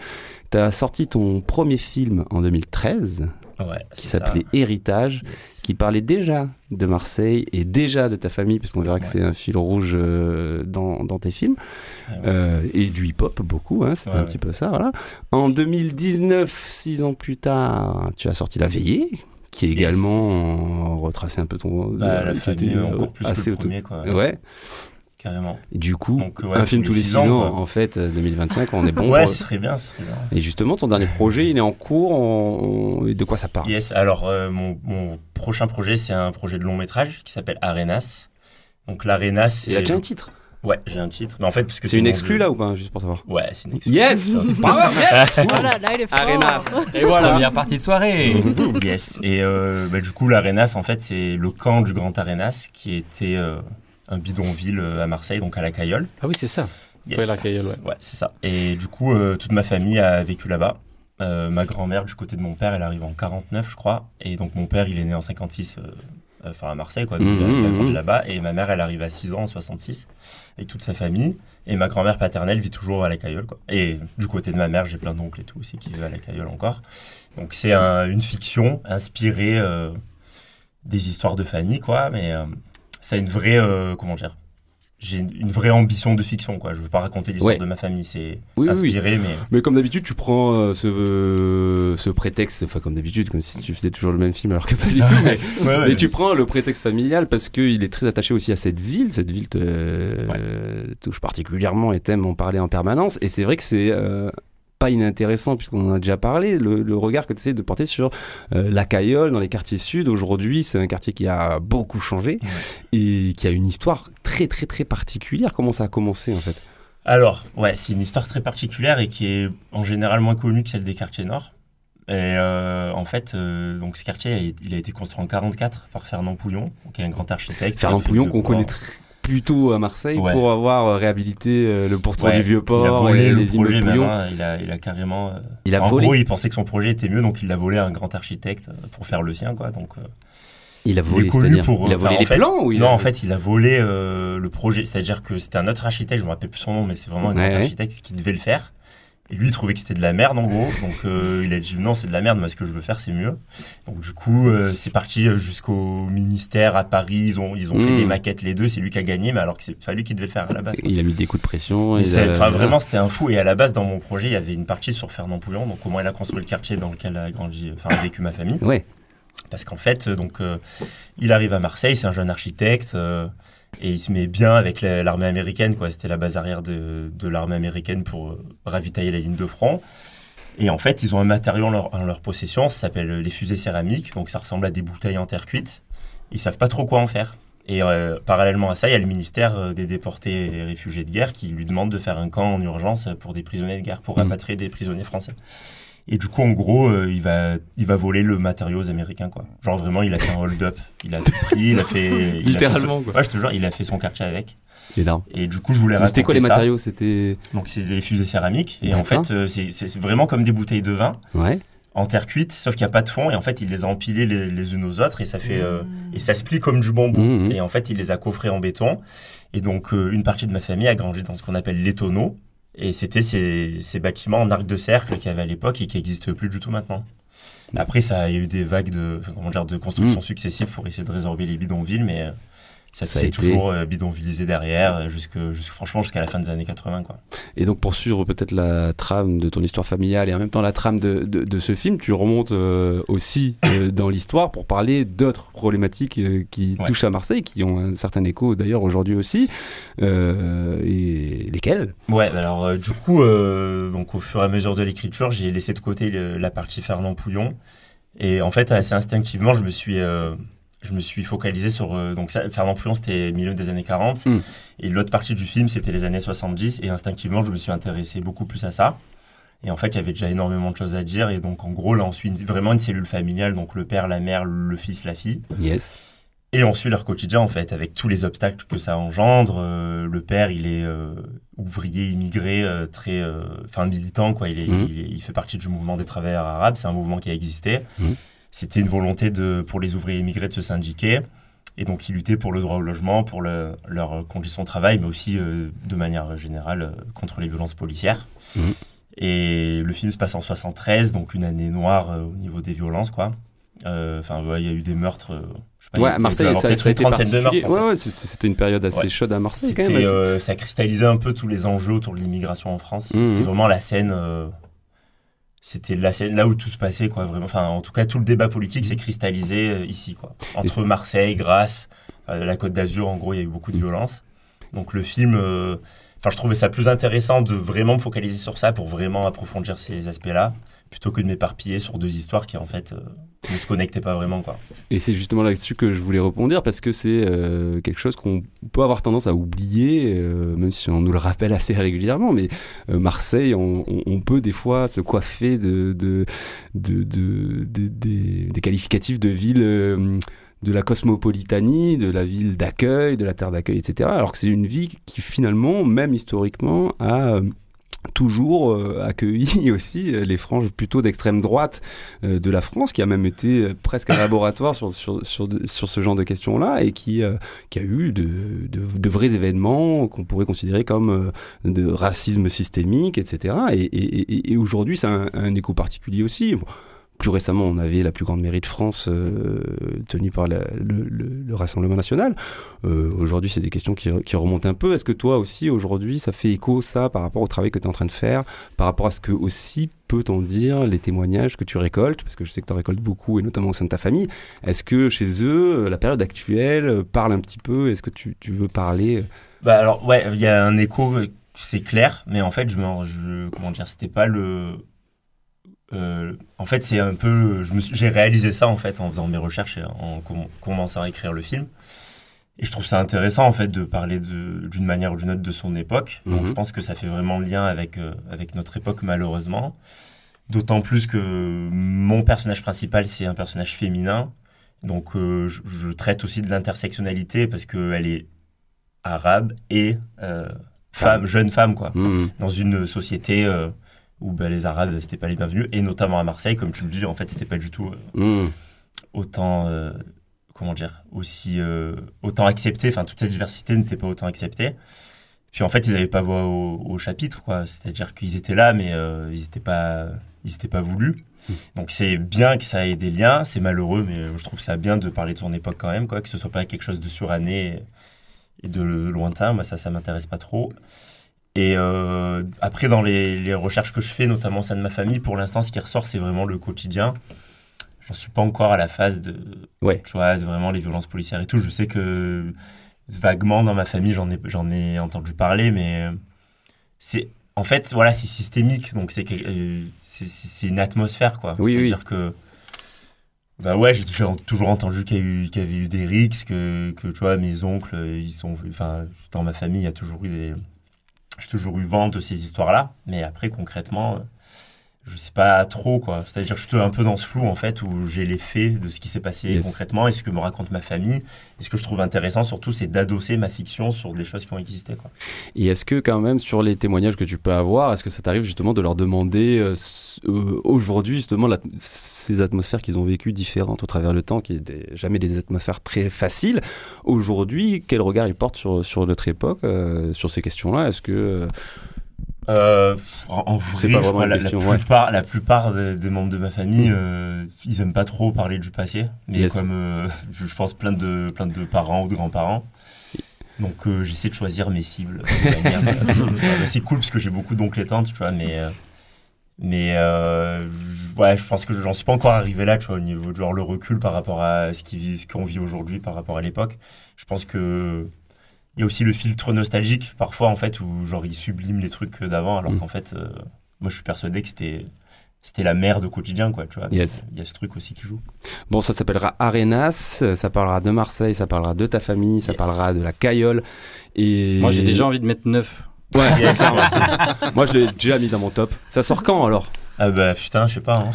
tu as sorti ton premier film en 2013 Ouais, qui s'appelait Héritage, Yes. qui parlait déjà de Marseille et déjà de ta famille, parce qu'on verra que c'est un fil rouge euh, dans, dans tes films, Ouais, ouais. Euh, et du hip-hop beaucoup, hein, c'était un petit peu ça. Voilà. En 2019, six ans plus tard, tu as sorti La Veillée, qui est Yes. également retracé un peu ton. Bah, la euh, famille, côté, euh, encore plus assez que le premier, quoi. Ouais. Carrément. Du coup, Donc, ouais, un film tous les 6 ans, en fait, euh, 2025, on est bon. ouais, pour- ce serait bien, ce serait bien. Et justement, ton dernier projet, il est en cours. on- De quoi ça parle Yes, alors euh, mon, mon prochain projet, c'est un projet de long métrage qui s'appelle Arenas. Donc l'Arenas, c'est. Il a déjà un titre. Ouais, j'ai un titre. Mais en fait, parce que C'est une exclue là ou pas Juste pour savoir. Ouais, c'est une exclue. Yes super- Voilà, là, il est fort. Arenas. Et voilà. Première partie de soirée. Yes. Et euh, bah, du coup, l'Arenas, en fait, c'est le camp du Grand Arenas qui était euh, un bidonville euh, à Marseille, donc à la Caillole. Ah oui, c'est ça. Yes. Ouais, la Caillole, ouais. Ouais, c'est ça. Et du coup, euh, toute ma famille a vécu là-bas. Euh, ma grand-mère, du côté de mon père, elle arrive en 49, je crois. Et donc, mon père, il est né en 56, euh, euh, enfin à Marseille, quoi. Donc, il a- il a grandi là-bas. Et ma mère, elle arrive à 6 ans en 66, avec toute sa famille. Et ma grand-mère paternelle vit toujours à la Caillole, quoi. Et du côté de ma mère, j'ai plein d'oncles et tout aussi qui vivent à la Caillole encore. Donc, c'est un- une fiction inspirée euh, des histoires de famille, quoi. Mais euh, ça a une vraie, euh, comment dire j'ai une vraie ambition de fiction, quoi. Je veux pas raconter l'histoire Ouais. de ma famille, c'est Oui, oui, oui. inspiré, mais Mais comme d'habitude, tu prends euh, ce, euh, ce prétexte, enfin comme d'habitude, comme si tu faisais toujours le même film alors que pas du tout, mais, Ouais, ouais, mais tu prends le prétexte familial parce qu'il est très attaché aussi à cette ville. Cette ville te euh, touche particulièrement et t'aime en parler en permanence. Et c'est vrai que c'est euh, pas inintéressant, puisqu'on en a déjà parlé, le, le regard que tu essaies de porter sur euh, la Caillole dans les quartiers sud. Aujourd'hui, c'est un quartier qui a beaucoup changé et qui a une histoire très très très particulière. Comment ça a commencé en fait? Alors, ouais, c'est une histoire très particulière et qui est en général moins connue que celle des quartiers nord. Et euh, en fait, euh, donc ce quartier, il a été construit en 44 par Fernand Pouillon, qui est un grand architecte. Fernand Pouillon qu'on connaît tr- plutôt à Marseille Ouais. pour avoir euh, réhabilité euh, le pourtour Ouais, du vieux il a port volé et le les projet immeubles hein, il, a, il a carrément. euh, Il a en volé. gros, il pensait que son projet était mieux, donc il l'a volé à un grand architecte pour faire le sien, quoi. Donc, euh, Il a volé, c'est-à-dire pour. il a volé les fait- plans ou il Non, a- en fait, il a volé euh, le projet. C'est-à-dire que c'était un autre architecte, je me rappelle plus son nom, mais c'est vraiment un Ouais, grand architecte qui devait le faire. Et lui, il trouvait que c'était de la merde, en gros. Donc, euh, il a dit non, c'est de la merde, mais ce que je veux faire, c'est mieux. Donc, du coup, euh, c'est parti euh, jusqu'au ministère à Paris. Ils ont, ils ont fait Mm. des maquettes, les deux. C'est lui qui a gagné, mais alors que c'est pas lui qui devait le faire à la base. quoi. Il a mis des coups de pression. A- enfin, vraiment, c'était un fou. Et à la base, dans mon projet, il y avait une partie sur Fernand Pouillon, donc comment il a construit le quartier dans lequel a grandi, enfin, a vécu ma famille. Ouais. Parce qu'en fait, donc, euh, il arrive à Marseille, c'est un jeune architecte, et il se met bien avec la- l'armée américaine, quoi. C'était la base arrière de, de l'armée américaine pour euh, ravitailler la ligne de front. Et en fait, ils ont un matériau en leur, en leur possession, ça s'appelle les fusées céramiques, donc ça ressemble à des bouteilles en terre cuite. Ils savent pas trop quoi en faire. Et euh, parallèlement à ça, il y a le ministère euh, des déportés et réfugiés de guerre qui lui demande de faire un camp en urgence pour des prisonniers de guerre, pour Mhm. rapatrier des prisonniers français. Et du coup, en gros, euh, il, va, il va voler le matériau aux Américains, quoi. Genre vraiment, il a fait un hold-up. Il a tout pris, il a fait... il a fait Littéralement, son- quoi. Ouais, je te jure, il a fait son quartier avec. Énorme. Et du coup, je voulais Mais C'était quoi les raconter ça. matériaux? C'était. Donc, c'est des fusées céramiques. Et en fait, euh, c'est c'est vraiment comme des bouteilles de vin Ouais. en terre cuite, sauf qu'il n'y a pas de fond. Et en fait, il les a empilées les, les unes aux autres et ça fait... euh, et ça se plie comme du bonbon. Mhm. Et en fait, il les a coffrés en béton. Et donc, euh, une partie de ma famille a grandi dans ce qu'on appelle les tonneaux. Et c'était ces, ces bâtiments en arc de cercle qu'il y avait à l'époque et qui n'existent plus du tout maintenant. Après, ça, a eu des vagues de, comment dire, de construction Mm. successives pour essayer de résorber les bidonvilles, mais euh, ça, Ça a s'est été- toujours euh, bidonvillisé derrière, euh, jusque, jusque- franchement jusqu'à la fin des années 80. Quoi. Et donc pour suivre peut-être la trame de ton histoire familiale et en même temps la trame de, de, de ce film, tu remontes euh, aussi euh, dans l'histoire pour parler d'autres problématiques euh, qui Ouais. touchent à Marseille, qui ont un certain écho d'ailleurs aujourd'hui aussi. Euh, et lesquelles? Ouais, bah alors du coup, euh, donc au fur et à mesure de l'écriture, j'ai laissé de côté le- la partie Fernand Pouillon. Et en fait, assez instinctivement, je me suis, euh, je me suis focalisé sur. euh, donc ça, Fernand Pouillon, c'était milieu des années 40. Mm. Et l'autre partie du film, c'était les années 70. Et instinctivement, je me suis intéressé beaucoup plus à ça. Et en fait, il y avait déjà énormément de choses à dire. Et donc, en gros, là, on suit une- vraiment une cellule familiale. Donc, le père, la mère, le fils, la fille. Yes. Et on suit leur quotidien, en fait, avec tous les obstacles que ça engendre. Euh, le père, il est euh, ouvrier immigré, euh, très, enfin militant, quoi. Il, est, Mhm. il, est- il fait partie du mouvement des travailleurs arabes. C'est un mouvement qui a existé. Mhm. C'était une volonté de, pour les ouvriers immigrés de se syndiquer. Et donc, ils luttaient pour le droit au logement, pour le- leurs conditions de travail, mais aussi, euh, de manière générale, euh, contre les violences policières. Mhm. Et le film se passe en 73, donc une année noire euh, au niveau des violences, quoi. Euh, Enfin, ouais, il y a eu des meurtres. euh, je sais pas, il y Ouais, a- à Marseille, ça, ça a été de particulier. meurtres, en fait. Ouais, c'était une période assez chaude à Marseille quand même. C'était, assez- ça cristallisait un peu tous les enjeux autour de l'immigration en France. Mhm. C'était vraiment la scène. C'était la scène là où tout se passait, quoi. Vraiment. Enfin, en tout cas, tout le débat politique s'est cristallisé euh, ici, quoi. Entre Marseille, Grasse, euh, la Côte d'Azur, en gros, il y a eu beaucoup de violence. Donc le film. euh, Enfin, je trouvais ça plus intéressant de vraiment me focaliser sur ça pour vraiment approfondir ces aspects-là, plutôt que de m'éparpiller sur deux histoires qui en fait euh, ne se connectaient pas vraiment, quoi. Et c'est justement là-dessus que je voulais rebondir parce que c'est euh, quelque chose qu'on peut avoir tendance à oublier, euh, même si on nous le rappelle assez régulièrement. Mais Marseille, on, peut des fois se coiffer de, de, de- de- de- des- qualificatifs de ville. de la cosmopolitanie, de la ville d'accueil, de la terre d'accueil, etc. Alors que c'est une ville qui finalement, même historiquement, a toujours euh, accueilli aussi euh, les franges plutôt d'extrême droite euh, de la France, qui a même été euh, presque un laboratoire sur, sur, sur, sur ce genre de questions-là et qui, euh, qui a eu de, de, de vrais événements qu'on pourrait considérer comme de racisme systémique, etc. Et, et, et- aujourd'hui, c'est un, un écho particulier aussi. Plus récemment, on avait la plus grande mairie de France euh, tenue par le, le- le Rassemblement national. Euh, aujourd'hui, c'est des questions qui, remontent un peu. Est-ce que toi aussi, aujourd'hui, ça fait écho, ça, par rapport au travail que tu es en train de faire, par rapport à ce que aussi peut en dire les témoignages que tu récoltes, parce que je sais que tu en récoltes beaucoup, et notamment au sein de ta famille. Est-ce que chez eux, la période actuelle euh, parle un petit peu? Est-ce que tu, veux parler Bah alors ouais, il y a un écho, euh, c'est clair, mais en fait je me, comment dire, c'était pas le, euh, en fait c'est un peu, j'ai réalisé ça en fait en faisant mes recherches et en com- commençant à écrire le film. Et je trouve ça intéressant en fait de parler d'une manière ou d'une autre de son époque. Donc Mhm. je pense que ça fait vraiment lien avec euh, avec notre époque malheureusement. D'autant plus que mon personnage principal, c'est un personnage féminin. Donc, euh, je, je traite aussi de l'intersectionnalité parce qu'elle est arabe et femme, jeune femme, quoi. Mhm. Dans une société où bah, les Arabes, c'était pas les bienvenus. Et notamment à Marseille, comme tu le dis, en fait, c'était pas du tout euh, Mhm. autant. euh, comment dire Aussi. euh, autant accepté. Enfin, toute cette diversité n'était pas autant acceptée. Puis en fait, ils n'avaient pas voix au, au chapitre, quoi. C'est-à-dire qu'ils étaient là, mais ils n'étaient pas, ils étaient pas voulus. Donc c'est bien que ça ait des liens, c'est malheureux, mais je trouve ça bien de parler de son époque quand même, quoi, que ce soit pas quelque chose de suranné et de lointain. Moi, ça, ça m'intéresse pas trop. Et euh, après, dans les, les recherches que je fais, notamment sein de ma famille, pour l'instant, ce qui ressort, c'est vraiment le quotidien. J'en suis pas encore à la phase de, Ouais. tu vois, de vraiment les violences policières et tout. Je sais que vaguement dans ma famille, j'en ai, j'en ai entendu parler, mais euh, c'est, en fait, voilà, c'est systémique. Donc c'est, euh, c'est, une atmosphère, quoi. Oui, oui. C'est-à-dire que, bah ouais, j'ai toujours, entendu qu'il y, y avait eu des rixes, que, que tu vois, mes oncles, ils sont, enfin, dans ma famille, il y a toujours eu des, j'ai toujours eu vent de ces histoires-là. Mais après, concrètement, euh, je sais pas trop, quoi. C'est-à-dire que je suis un peu dans ce flou, en fait, où j'ai les faits de ce qui s'est passé Yes. concrètement et ce que me raconte ma famille. Et ce que je trouve intéressant, surtout, c'est d'adosser ma fiction sur des choses qui ont existé, quoi. Et est-ce que quand même sur les témoignages que tu peux avoir, est-ce que ça t'arrive justement de leur demander euh, euh, aujourd'hui justement la- ces atmosphères qu'ils ont vécues différentes au travers le temps, qui n'étaient jamais des atmosphères très faciles. Aujourd'hui, quel regard ils portent sur, sur notre époque, euh, sur ces questions-là? Est-ce que euh, Euh, en vrai, pas je crois la, question, la ouais. plupart, la plupart des, des membres de ma famille, euh, ils aiment pas trop parler du passé. Mais Yes. comme euh, je pense plein de, plein de parents ou de grands-parents. Donc euh, j'essaie de choisir mes cibles. c'est cool parce que j'ai beaucoup d'oncles et tantes, tu vois, mais... euh, mais euh, je- ouais, je pense que j'en suis pas encore arrivé là, tu vois, au niveau de genre le recul par rapport à ce qui vit- ce qu'on vit aujourd'hui par rapport à l'époque. Je pense que il y a aussi le filtre nostalgique parfois en fait où genre ils subliment les trucs d'avant alors Mm. qu'en fait euh, moi je suis persuadé que c'était c'était la merde au quotidien quoi tu vois Yes. il y a ce truc aussi qui joue bon, ça s'appellera Arenas, ça parlera de Marseille, ça parlera de ta famille, ça Yes. parlera de la Caillole. Et Moi, j'ai déjà envie de mettre 9. Ouais, Yes. Moi, je l'ai déjà mis dans mon top. Ça sort quand alors? Ah bah putain je sais pas hein.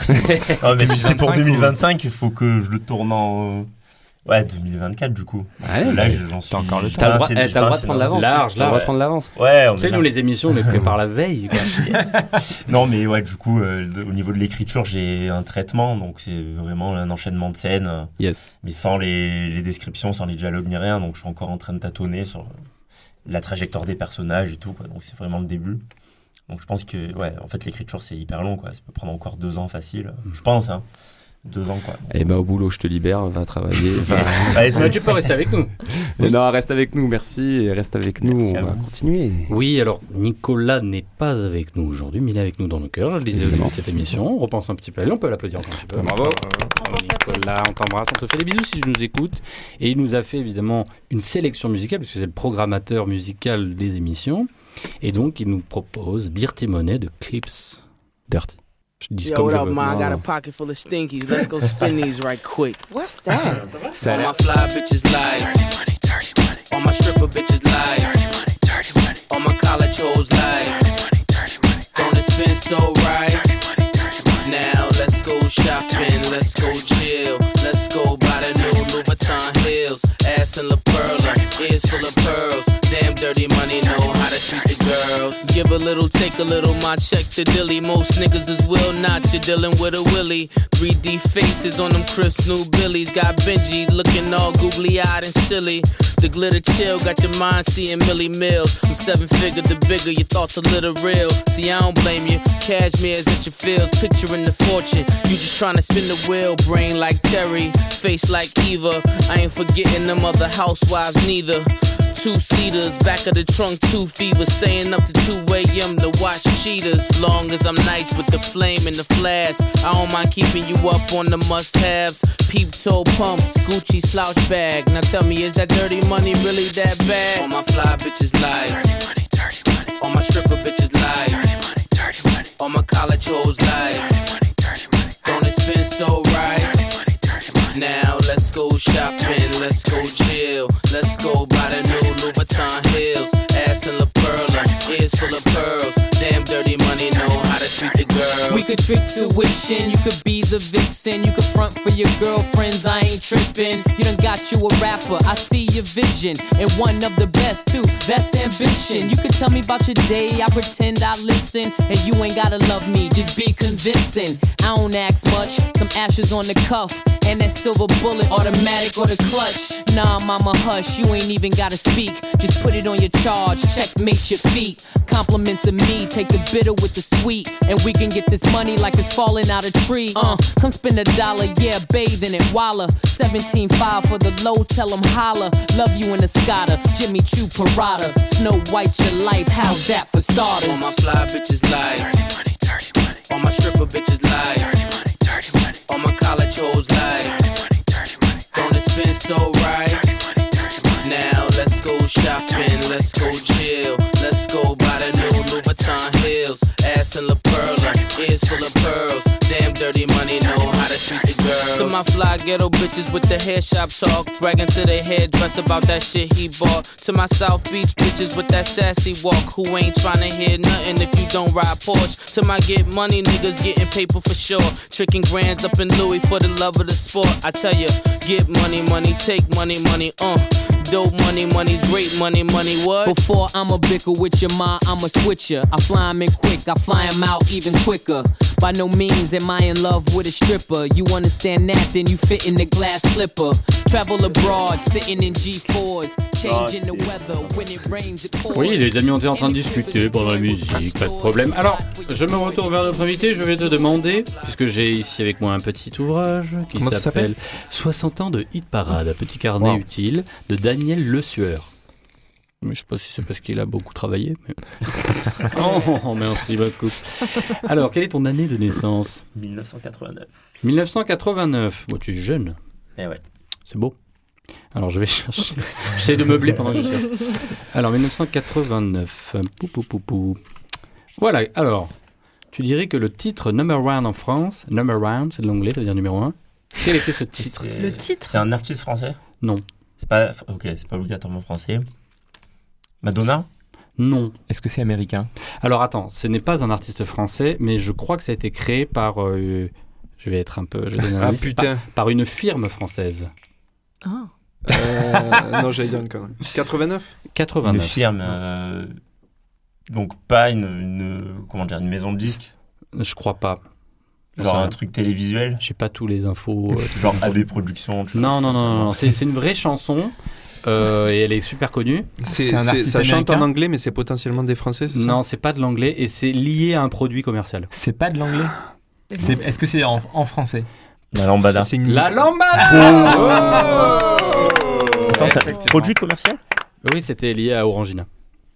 Ah, mais si c'est pour 2025 il faut que je le tourne en ouais 2024 du coup Ouais, là j'en suis t'as encore le je T'as le pense droit, c'est- eh, t'as le droit de prendre l'avance. Large, T'as le droit de prendre l'avance. ouais Tu sais, nous, les émissions, on les prépare la veille. quoi. non mais ouais du coup euh, au niveau de l'écriture j'ai un traitement donc c'est vraiment un enchaînement de scènes euh, Yes. mais sans les, les descriptions, sans les dialogues ni rien. Donc je suis encore en train de tâtonner sur la trajectoire des personnages et tout. Quoi. Donc c'est vraiment le début. Donc je pense que, ouais, en fait, l'écriture c'est hyper long. Quoi. Ça peut prendre encore deux ans facile. Je pense, hein. Deux ans, quoi. Eh ben, au boulot, je te libère, va travailler. va- Allez, c'est- Mais tu peux rester avec nous. Mais non, reste avec nous, merci. et Reste avec nous, Merci on va continuer. Oui, alors Nicolas n'est pas avec nous aujourd'hui, mais il est avec nous dans nos cœurs. Je le disais au début de cette émission. On repense un petit peu à lui. On peut l'applaudir encore un petit peu. Bravo. Nicolas, on t'embrasse, on te fait des bisous si tu nous écoutes. Et il nous a fait évidemment une sélection musicale, puisque c'est le programmateur musical des émissions. Et donc, il nous propose Dirty Money de Clips. Dirty. Je Yo, comme what up, man? I got a pocket full of stinkies. Let's go spin these right quick. What's that? Ça All my fly bitches lie. All my stripper bitches lie. All my college hoes lie. Don't it spin so right? Now let's go shopping, let's go chill, let's go buy the new Louis Vuitton heels, ass in La Perla, ears full of pearls. Damn dirty money know how to treat the girls. Give a little, take a little, my check the dilly. Most niggas is will not, you're dealing with a willy. 3D faces on them crisp new billies. Got Benji looking all googly eyed and silly. The glitter chill got your mind seeing Millie Mills. I'm seven figure, the bigger your thoughts a little real. See, I don't blame you. Cashmere's at your feels, picturing the fortune. You just trying to spin the wheel, brain like Terry, face like Eva. I ain't forgetting them other housewives neither. Two seaters, back of the trunk, two fever. Staying up to 2 a.m. to watch cheaters. Long as I'm nice with the flame and the flash. I don't mind keeping you up on the must haves. Peep toe pumps, Gucci slouch bag. Now tell me, is that dirty money really that bad? All my fly bitches lie. Dirty money, dirty money. All my stripper bitches lie. Dirty money, dirty money. All my college hoes lie. Dirty money, Don't it spin so right? Now. Let's go shopping, let's go chill, let's go buy the new Louis Vuitton heels, ass in La Perla, ears full of pearls. Damn dirty money know girls. We could trick tuition, you could be the vixen, you could front for your girlfriends. I ain't tripping. You done got you a rapper, I see your vision, and one of the best too. That's ambition. You could tell me about your day, I pretend I listen, and you ain't gotta love me, just be convincing. I don't ask much, some ashes on the cuff, and that silver bullet, automatic or the clutch. Nah, mama, hush, you ain't even gotta speak. Just put it on your charge, checkmate your feet. Compliments of me, take the bitter with the sweet, and we can get this money like it's falling out a tree. Uh, come spend a dollar, yeah, bathing it, Walla. 17.5 for the low, tell 'em holla. Love you in the Scotta, Jimmy Choo Parada. Snow White your life, how's that for starters? All my fly bitches lie. Dirty money, dirty money. All my stripper bitches lie. Dirty money, dirty money. All my college hoes lie. Dirty money, dirty money. Don't it spin so right? Dirty money, dirty money. Now let's go shopping, let's go chill. Ass in La ears full of pearls. Damn dirty money, know how to treat the girls. To my fly ghetto bitches with the hair shop talk, bragging to their hairdress about that shit he bought. To my South Beach bitches with that sassy walk, who ain't tryna hear nothing if you don't ride Porsche. To my get money niggas getting paper for sure, tricking grands up in Louis for the love of the sport. I tell you, get money, money, take money, money, uh. Dope money, money's great money, money what? Before I'm a bicker with your ma, I'm a switcher. I fly 'em in quick, I fly 'em out even quicker. By no means am I in love with a stripper. You understand that, then you fit in the glass slipper. Travel abroad, sitting in G4s, changing the weather. When it rains, it pours. Oui, les amis, on était en train de discuter pendant la musique, pas de problème. Alors, je me retourne vers notre invité, je vais te demander, puisque j'ai ici avec moi un petit ouvrage qui s'appelle s'appelle 60 ans de hit parade, un petit carnet Wow. utile de Daniel Le Sueur. Mais je sais pas si c'est parce qu'il a beaucoup travaillé. Mais... oh, merci beaucoup. Alors, quelle est ton année de naissance? 1989. 1989. Bon, tu es jeune. Eh ouais. C'est beau. Alors je vais chercher. J'essaie de meubler pendant que je cherche. Alors 1989. Pou, pou, pou, pou. Voilà. Alors, tu dirais que le titre Number One en France, Number One, c'est de l'anglais, ça veut dire numéro un. Quel était ce titre? Le titre? C'est un artiste français? Non. C'est pas. Ok, c'est pas obligatoirement français. Madonna? Non. Est-ce que c'est américain? Alors attends, ce n'est pas un artiste français, mais je crois que ça a été créé par. euh, je vais être un peu. Je vais Ah, putain. Par, par une firme française. Ah. Euh, non, j'allais dire une connerie. 89 Une 89. firme. euh, Donc pas une, une- Comment dire Une maison de disques? Je crois pas. Genre un truc télévisuel J'ai pas tous les infos. euh, Genre. AB Productions Non, non, non, non, non. C'est c'est une vraie chanson euh, et elle est super connue. C'est- C'est un c'est- artiste Ça chante en anglais, mais c'est potentiellement des Français, c'est ça? Non, c'est pas de l'anglais et c'est lié à un produit commercial. C'est pas de l'anglais? C'est- Est-ce que c'est en, en français? La lambada. C'est une- La lambada Attends, ça-. Produit commercial? Oui, c'était lié à Orangina.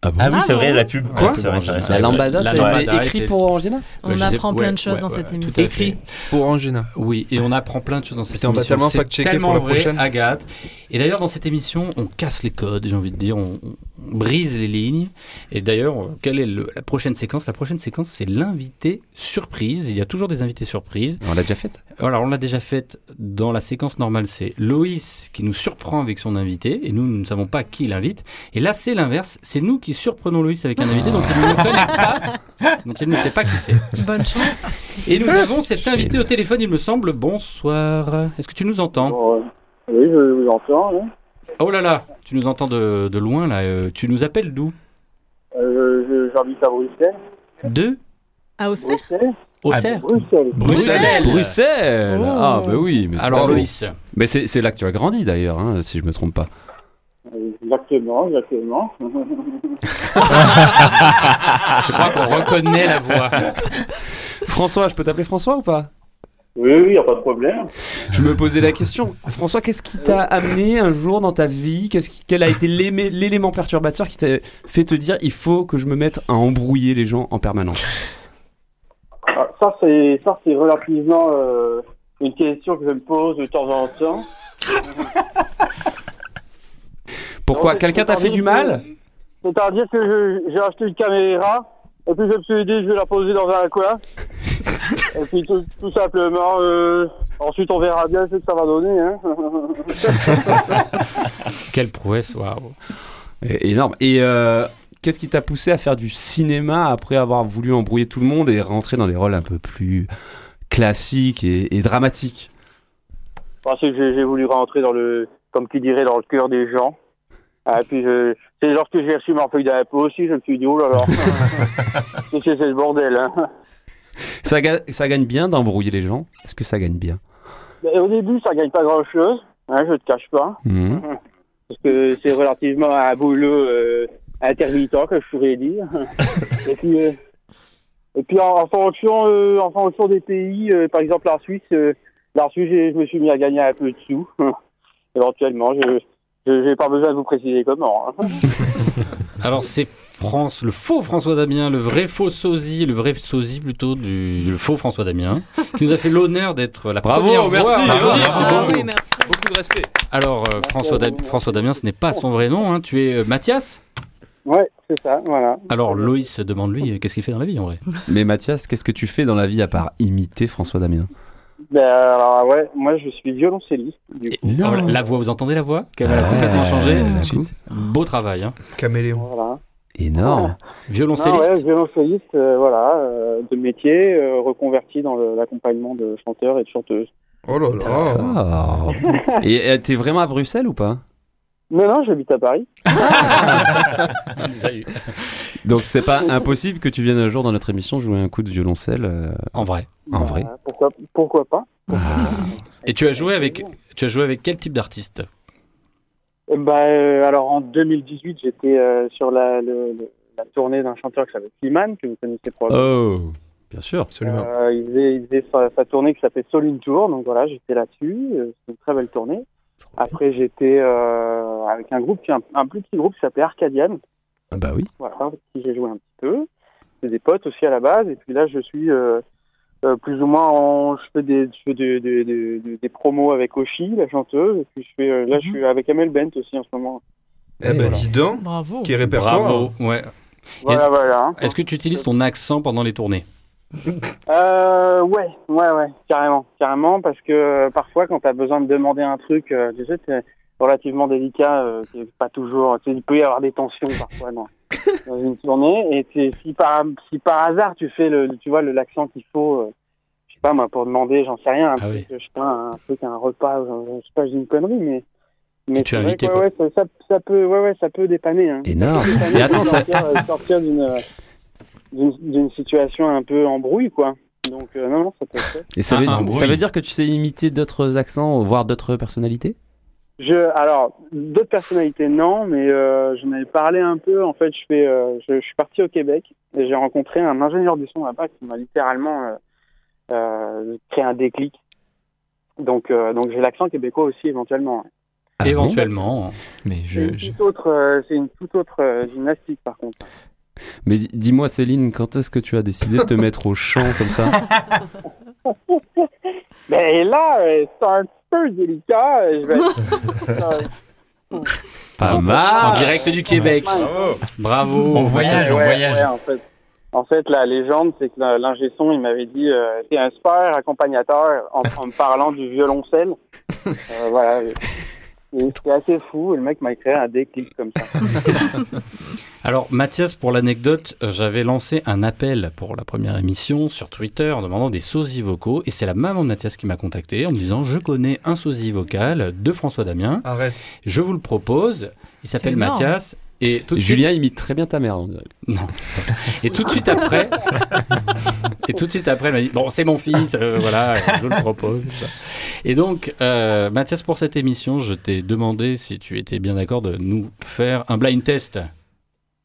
Ah bon Ah oui, Ah c'est vrai, la pub. Quoi vrai, c'est vrai, c'est La lambada, La ça a été écrit pour Orangina On apprend plein de choses ouais, dans ouais, cette émission. Écrit pour Angina. Oui, et on apprend plein de choses dans cette Putain, on va émission. tellement fact-checker pour la prochaine. Agathe. Et d'ailleurs, dans cette émission, on casse les codes, j'ai envie de dire, on, on brise les lignes. Et d'ailleurs, euh, quelle est le- la prochaine séquence? La prochaine séquence, c'est l'invité surprise. Il y a toujours des invités surprises. On l'a déjà faite? Alors, on l'a déjà faite dans la séquence normale, c'est Loïs qui nous surprend avec son invité, et nous, nous ne savons pas qui l'invite. Et là, c'est l'inverse, c'est nous qui surprenons Loïs avec un invité dont il ne connaît pas, dont il ne sait pas qui c'est. Bonne chance. Et nous avons cet invité au téléphone, il me semble. Bonsoir. Est-ce que tu nous entends? Oui, je vous entends. hein. Oh là là, tu nous entends de, de loin là. euh, tu nous appelles d'où Euh, J'habite à Bruxelles. De À Auxerre Bruxelles Auxerre Bruxelles. Bruxelles. Bruxelles Oh. Ah bah oui. Mais Alors. Loïs, Mais c'est c'est là que tu as grandi d'ailleurs, hein, si je me trompe pas. Exactement, exactement. je crois qu'on reconnaît la voix. François, je peux t'appeler François ou pas? Oui, oui, y a pas de problème. Je me posais la question. François, qu'est-ce qui t'a amené un jour dans ta vie Qu'est-ce qui, Quel a été l'élément perturbateur qui t'a fait te dire il faut que je me mette à embrouiller les gens en permanence? Ah, Ça, c'est ça, c'est relativement euh, une question que je me pose de temps en temps. Pourquoi? Quelqu'un t'a fait du mal? C'est-à-dire que j'ai acheté une caméra, et puis je me suis dit, je vais la poser dans un coin. et puis tout, tout simplement, euh, ensuite on verra bien ce que ça va donner. Hein. Quelle prouesse, waouh. Énorme. Et euh, qu'est-ce qui t'a poussé à faire du cinéma après avoir voulu embrouiller tout le monde et rentrer dans les rôles un peu plus classiques et, et dramatiques? Parce que j'ai voulu rentrer dans le, comme qui dirait, dans le cœur des gens. Et puis, je- c'est lorsque j'ai reçu ma feuille d'impôt aussi, je me suis dit, oh là là, c'est le bordel, hein. ça, ga- ça gagne bien d'embrouiller les gens Est-ce que ça gagne bien? Mais au début, ça gagne pas grand chose, hein, je te cache pas. Mhm. Parce que c'est relativement un boulot euh, intermittent, que je pourrais dire. et puis, euh, et puis en, en fonction, euh, en fonction des pays, par exemple la Suisse, la Suisse, je me suis mis à gagner un peu de sous. Éventuellement, je j'ai pas besoin de vous préciser comment. hein. Alors c'est France, le faux François Damien, le vrai faux sosie, le vrai sosie plutôt du le faux François Damien, qui nous a fait l'honneur d'être la Bravo, première merci, voix. bravo, c'est bravo. beau. Oui, merci. Beaucoup de respect. Alors euh, François, Da- François Damien, ce n'est pas son vrai nom, hein. tu es euh, Mathias? Ouais, c'est ça, voilà. Alors Loïs se demande lui euh, qu'est-ce qu'il fait dans la vie en vrai? Mais Mathias, qu'est-ce que tu fais dans la vie à part imiter François Damien? Ben, alors, ouais, moi je suis violoncelliste. Du coup. Alors, Ah, la voix, vous entendez la voix Qu'elle a Ah, complètement changé. Beau travail. Hein. Caméléon. Voilà. Énorme. Violoncelliste. Ah ouais, violoncelliste, euh, voilà, euh, de métier, euh, reconverti dans l'accompagnement de chanteurs et de chanteuses. Oh là là. Et t'es vraiment à Bruxelles ou pas? Non, non, j'habite à Paris. Donc c'est pas impossible que tu viennes un jour dans notre émission jouer un coup de violoncelle euh, En vrai. En vrai. Euh, pourquoi, pourquoi pas? Et tu as joué avec tu as joué avec quel type d'artiste? Euh, bah, euh, Alors en 2018, j'étais euh, sur la, le- le- la tournée d'un chanteur qui s'appelle Slimane, que vous connaissez probablement. Oh, bien sûr. Absolument. Euh, il faisait, il faisait sa, sa tournée qui s'appelait Soul in Tour, donc voilà, j'étais là-dessus. euh, C'était une très belle tournée. Après, j'étais euh, avec un groupe, qui, un, un plus petit groupe qui s'appelait Arcadian. Ah bah oui. Voilà, avec qui j'ai joué un petit peu. C'est des potes aussi à la base. Et puis là, je suis euh, euh, plus ou moins en. Je fais des, je fais des, des, des, des- promos avec Oshi, la chanteuse. Et puis je fais, là, je suis avec Amel Bent aussi en ce moment. Eh ben dis donc. Bravo. Quel répertoire. Bravo. Ouais. Voilà, Est-ce- voilà. Est-ce que tu utilises ton accent pendant les tournées? Euh, ouais, ouais, ouais, carrément, carrément, parce que euh, parfois, quand tu as besoin de demander un truc, euh, tu sais, c'est relativement délicat, euh, c'est pas toujours, tu sais, il peut y avoir des tensions parfois dans, dans une tournée, et si par, si par hasard tu fais le, tu vois, le l'accent qu'il faut, euh, je sais pas moi, pour demander, j'en sais rien, un Ah truc, je sais pas, un truc, un repas, je sais pas, j'ai une connerie, mais. Mais tu es vrai invité, ouais, ouais, ça, ça, ça peut, ouais, ouais, ça peut dépanner. Hein. Énorme. Ça peut dépanner, Mais attends, ça- sortir, sortir d'une, euh, d'une, situation un peu embrouille, quoi. Donc, euh, non, non, ça peut être fait. Et ça, veut, bruit. ça veut dire que tu sais imiter d'autres accents, voire d'autres personnalités? Je, alors, d'autres personnalités, non, mais euh, j'en avais parlé un peu. En fait, je, fais, euh, je, je suis parti au Québec et j'ai rencontré un ingénieur du son là-bas qui m'a littéralement euh, euh, créé un déclic. Donc, euh, donc j'ai l'accent québécois aussi éventuellement. Ah Éventuellement. Mais C'est je, une je- toute autre, euh, c'est une toute autre euh, gymnastique par contre. Mais di- dis-moi Céline, quand est-ce que tu as décidé de te mettre au chant comme ça? Mais là, euh, c'est un peu délicat. euh, Je vais Pas En mal direct du Québec. Bravo. On voyage, Ouais, on ouais, voyage. ouais, en fait. En fait, la légende, c'est que l'ingé son, il m'avait dit, euh, t'es un super accompagnateur en, en me parlant du violoncelle. Euh, voilà. Et c'était assez fou. Et le mec m'a créé un déclic comme ça. Alors Mathias, pour l'anecdote, euh, j'avais lancé un appel pour la première émission sur Twitter en demandant des sosies vocaux et c'est la maman de Mathias qui m'a contacté en me disant je connais un sosie vocal de François Damien, Arrête. je vous le propose, il s'appelle. Mathias et tout de Julien suite, imite très bien ta mère. on dirait. non. Et tout de suite après, et tout de suite après, elle m'a dit bon c'est mon fils, euh, voilà, je vous le propose. ça. Et donc euh, Mathias, pour cette émission, je t'ai demandé si tu étais bien d'accord de nous faire un blind test.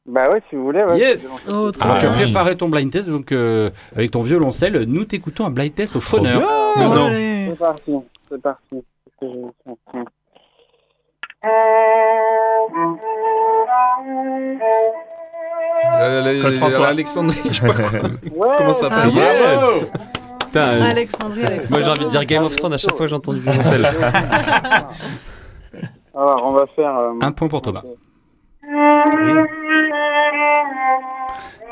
bah ouais, si vous voulez. Ouais, Yes. Oh, Alors tu as préparé ton blind test, donc euh, avec ton violoncelle, nous t'écoutons un blind test au phoneur. Allez. C'est parti. C'est parti. J'ai- Euh, François. Alexandrie, je sais pas quoi- Ouais, comment ça Ah s'appelle. ouais. Bravo Putain, euh, Alexandrie, Alexandrie. moi j'ai envie de dire Game of Thrones à chaque fois que j'entends du violoncelle. Alors, on va faire. euh, Un point pour Thomas.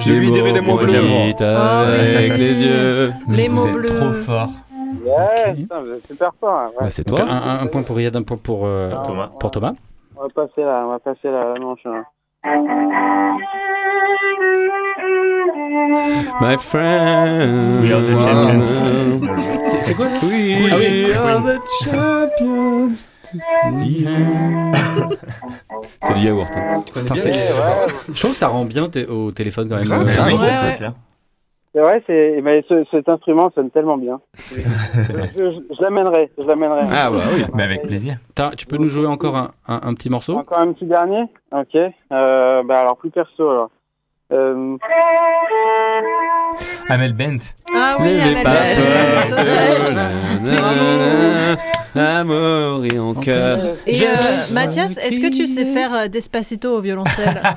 Je lui dirai les mots bleus. avec oui. les yeux. Les vous mots êtes bleus. trop fort. Ouais, putain, vous êtes super fort. hein, ouais. Bah, c'est Donc toi. un, un- un point pour Riyad, un point pour, euh, Thomas. pour Thomas. On va passer la, on va passer la, la manche. hein. My friend. We are the champions. C'est quoi We Ah oui. are the champions. C'est du yaourt. hein. Putain, c'est- Je trouve que ça rend bien au téléphone quand même. Grave, Ouais, C'est ouais. clair. C'est vrai, c'est, mais ce- cet instrument sonne tellement bien. je, je- je l'amènerai, je l'amènerai. Ah bah oui. Mais avec plaisir. T'as- Tu peux nous jouer encore un, un- un petit morceau? Encore un petit dernier? Ok. Euh, bah alors plus perso alors. Euh, Amel Bent. Ah oui, Amel pas Bent. Amour et en cœur. Et euh, Mathias, est-ce que tu sais faire euh, Despacito au violoncelle?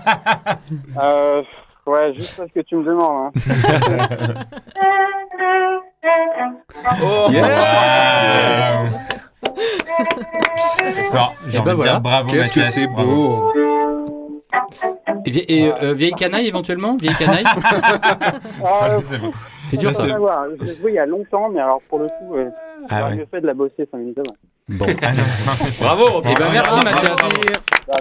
Euh, ouais, juste parce que tu me demandes. Hein. Oh, Yes. Alors, j'ai Eh envie ben de voilà. dire bravo Qu'est-ce que c'est bravo. beau Et, euh, vieille canaille éventuellement? Vieille canaille? Ah, C'est bon. C'est dur ça. Je l'ai joué il y a longtemps, mais alors pour le coup, euh, Ah j'aurais ouais. mieux fait de la bosser 5 minutes avant. Bon. Ah Bravo. Eh ben merci Mathias. Bah.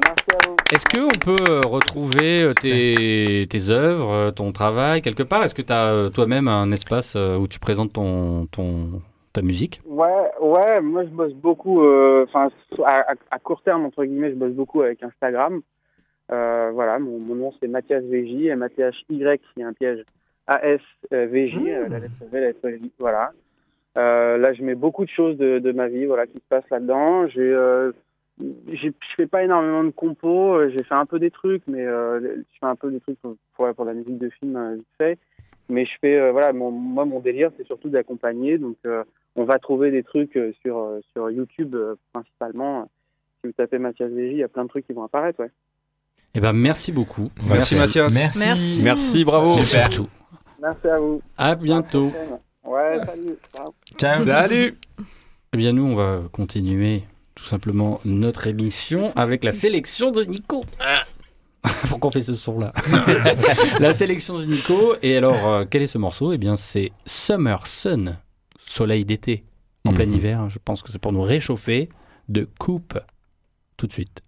Est-ce qu'on peut euh, retrouver euh, tes, tes œuvres, euh, ton travail quelque part? Est-ce que tu as toi-même un espace où tu présentes ton, ton, ta musique? Ouais, ouais, moi je bosse beaucoup, enfin à, à- à court terme entre guillemets, je bosse beaucoup avec Instagram. Euh, voilà, mon, mon nom c'est Mathias VJ, M A T H Y, il y a un piège A S euh, VJ, euh, la lettre V, la lettre J, voilà. Euh, là, je mets beaucoup de choses de, de ma vie, voilà, qui se passent là-dedans. J'ai, euh, je fais pas énormément de compos, euh, j'ai fait un peu des trucs, mais euh, je fais un peu des trucs pour, pour, pour la musique de film vite fait. Mais je fais, euh, voilà, mon, moi mon délire c'est surtout d'accompagner, donc euh, on va trouver des trucs sur, sur YouTube principalement. Si vous tapez Mathias VJ, il y a plein de trucs qui vont apparaître, ouais. Eh ben merci beaucoup. Merci, Mathias. Merci. Merci. Merci, bravo. Super. Surtout. Merci à vous. À bientôt. Ouais, salut. Ciao. Ciao. Salut. Eh bien nous on va continuer tout simplement notre émission avec la sélection de Nico. Pourquoi on fait ce son-là La sélection de Nico. Et alors, euh, quel est ce morceau? Eh bien, c'est Summer Sun, soleil d'été, en plein Mhm. hiver. Je pense que c'est pour nous réchauffer de Coupe. Tout de suite.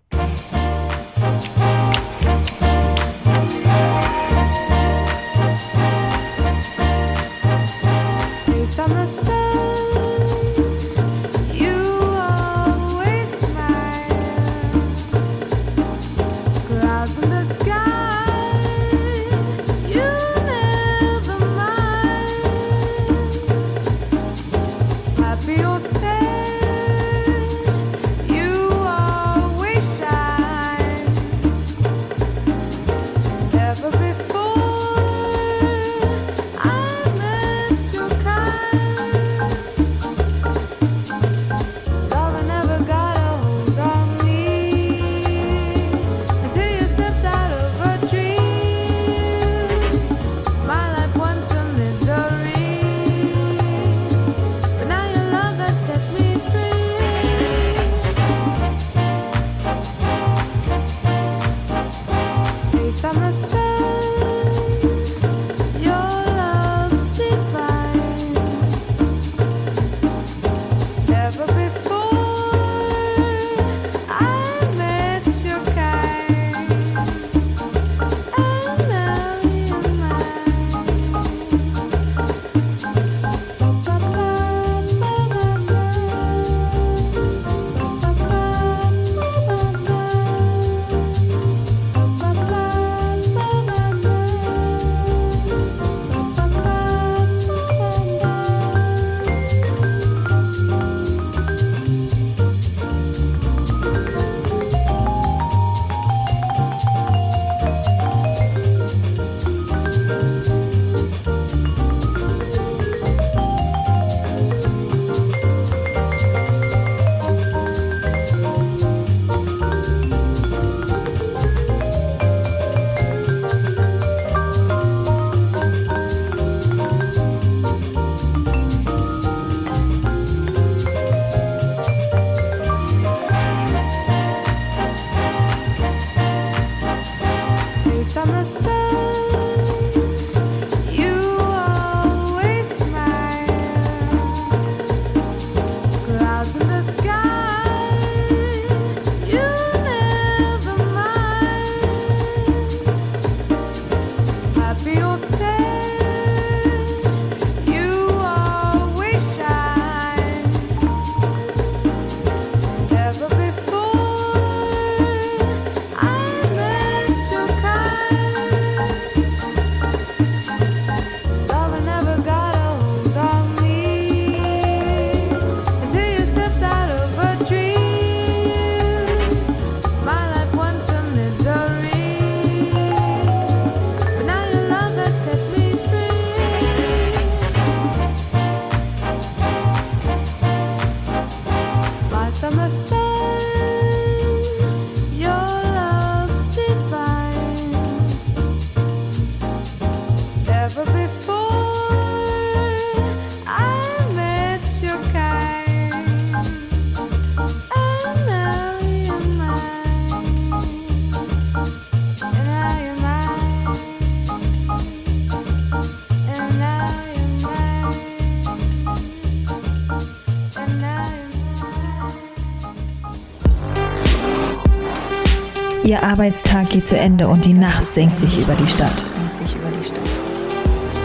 Ihr Arbeitstag geht zu Ende und die Nacht senkt sich über die Stadt.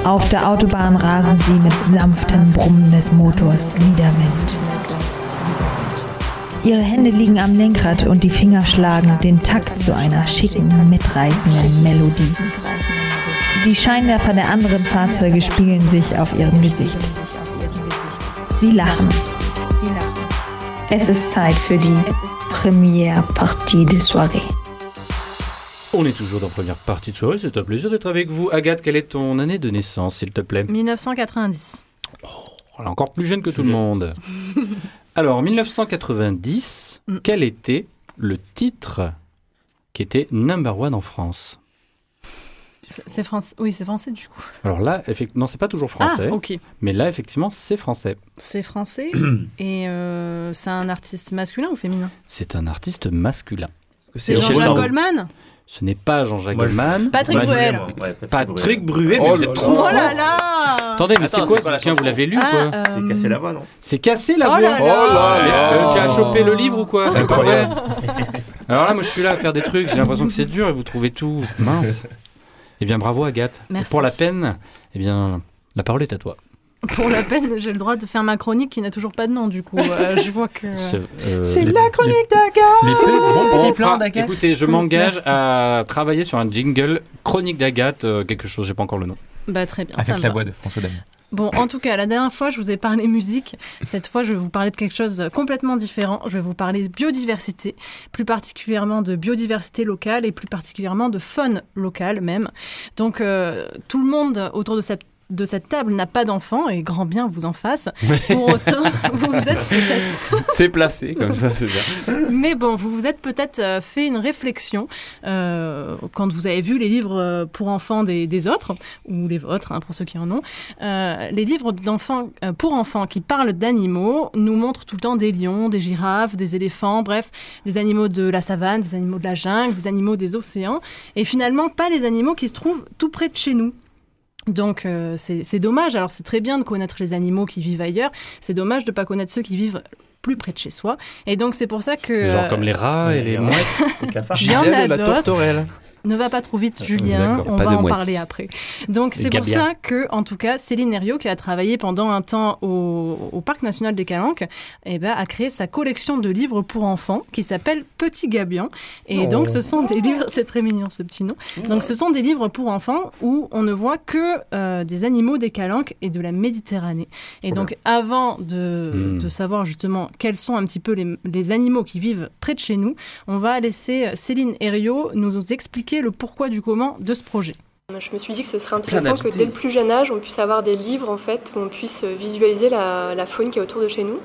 Auf der Autobahn rasen sie mit sanftem Brummen des Motors wie der Wind. Ihre Hände liegen am Lenkrad und die Finger schlagen den Takt zu einer schicken, mitreißenden Melodie. Die Scheinwerfer der anderen Fahrzeuge spiegeln sich auf ihrem Gesicht. Sie lachen. Es ist Zeit für die première partie de soirée. On est toujours dans la première partie de soirée, c'est un plaisir d'être avec vous. Agathe, quelle est ton année de naissance, s'il te plaît? 1990. Elle est encore plus jeune que tout le monde. Alors, 1990, Mm. quel était le titre qui était number one en France? C'est- C'est français. Oui, c'est français du coup. Alors là, effectivement, non, c'est pas toujours français. Ah, ok. Mais là, effectivement, c'est français. C'est français et euh, c'est un artiste masculin ou féminin? C'est un artiste masculin. C'est Jean-Jacques Goldman? Ce n'est pas Jean-Jacques Goldman. Patrick Bruel. Ouais, Patrick Bruel. Mais Oh vous là êtes là. trop Oh fort. là là Attendez, mais Attends, c'est quoi ce bouquin Vous l'avez lu Ah, quoi euh, C'est casser la voix, non C'est cassé la Oh voix là là euh, là Tu as chopé le livre ou quoi C'est pas vrai. Alors là, moi je suis là à faire des trucs, j'ai l'impression que c'est dur et vous trouvez tout mince. Eh bien, bravo Agathe. Merci. pour la peine, eh bien, la parole est à toi. Pour la peine, j'ai le droit de faire ma chronique qui n'a toujours pas de nom du coup. Euh, je vois que. C'est euh, la chronique d'Agathe Bon petit on plan d'Agathe. Écoutez, je m'engage à travailler sur un jingle chronique d'Agathe, euh, quelque chose, j'ai pas encore le nom. Bah très bien. ça Avec la va. voix de François Damien. Bon, en tout cas, la dernière fois, je vous ai parlé musique. Cette fois, je vais vous parler de quelque chose de complètement différent. Je vais vous parler de biodiversité, plus particulièrement de biodiversité locale et plus particulièrement de faune locale même. Donc, euh, tout le monde autour de cette de cette table n'a pas d'enfant et grand bien vous en fasse. Pour autant, vous vous êtes peut-être C'est placé comme ça, c'est bien. mais bon, vous vous êtes peut-être euh, fait une réflexion euh, quand vous avez vu les livres euh, pour enfants des, des autres, ou les vôtres, hein, pour ceux qui en ont. Euh, les livres d'enfants euh, pour enfants qui parlent d'animaux nous montrent tout le temps des lions, des girafes, des éléphants, bref, des animaux de la savane, des animaux de la jungle, des animaux des océans, et finalement pas les animaux qui se trouvent tout près de chez nous. Donc euh, c'est c'est dommage. Alors c'est très bien de connaître les animaux qui vivent ailleurs. C'est dommage de pas connaître ceux qui vivent plus près de chez soi. Et donc c'est pour ça que Genre euh, comme les rats et les mouettes. Il y en a Gisèle, la tourterelle. Ne va pas trop vite, Julien. d'accord, On va en parler après. Donc, c'est pour ça que, en tout cas, Céline Herriot, qui a travaillé pendant un temps au, au Parc national des Calanques, eh ben, a créé sa collection de livres pour enfants qui s'appelle Petit Gabian. Et Oh. donc, ce sont des livres, c'est très mignon ce petit nom. Donc, ce sont des livres pour enfants où on ne voit que euh, des animaux des Calanques et de la Méditerranée. Et donc, avant de, Hmm. de savoir justement quels sont un petit peu les, les animaux qui vivent près de chez nous, on va laisser Céline Herriot nous expliquer le pourquoi du comment de ce projet. Je me suis dit que ce serait intéressant que dès le plus jeune âge, on puisse avoir des livres en fait, où on puisse visualiser la, la faune qui est autour de chez nous.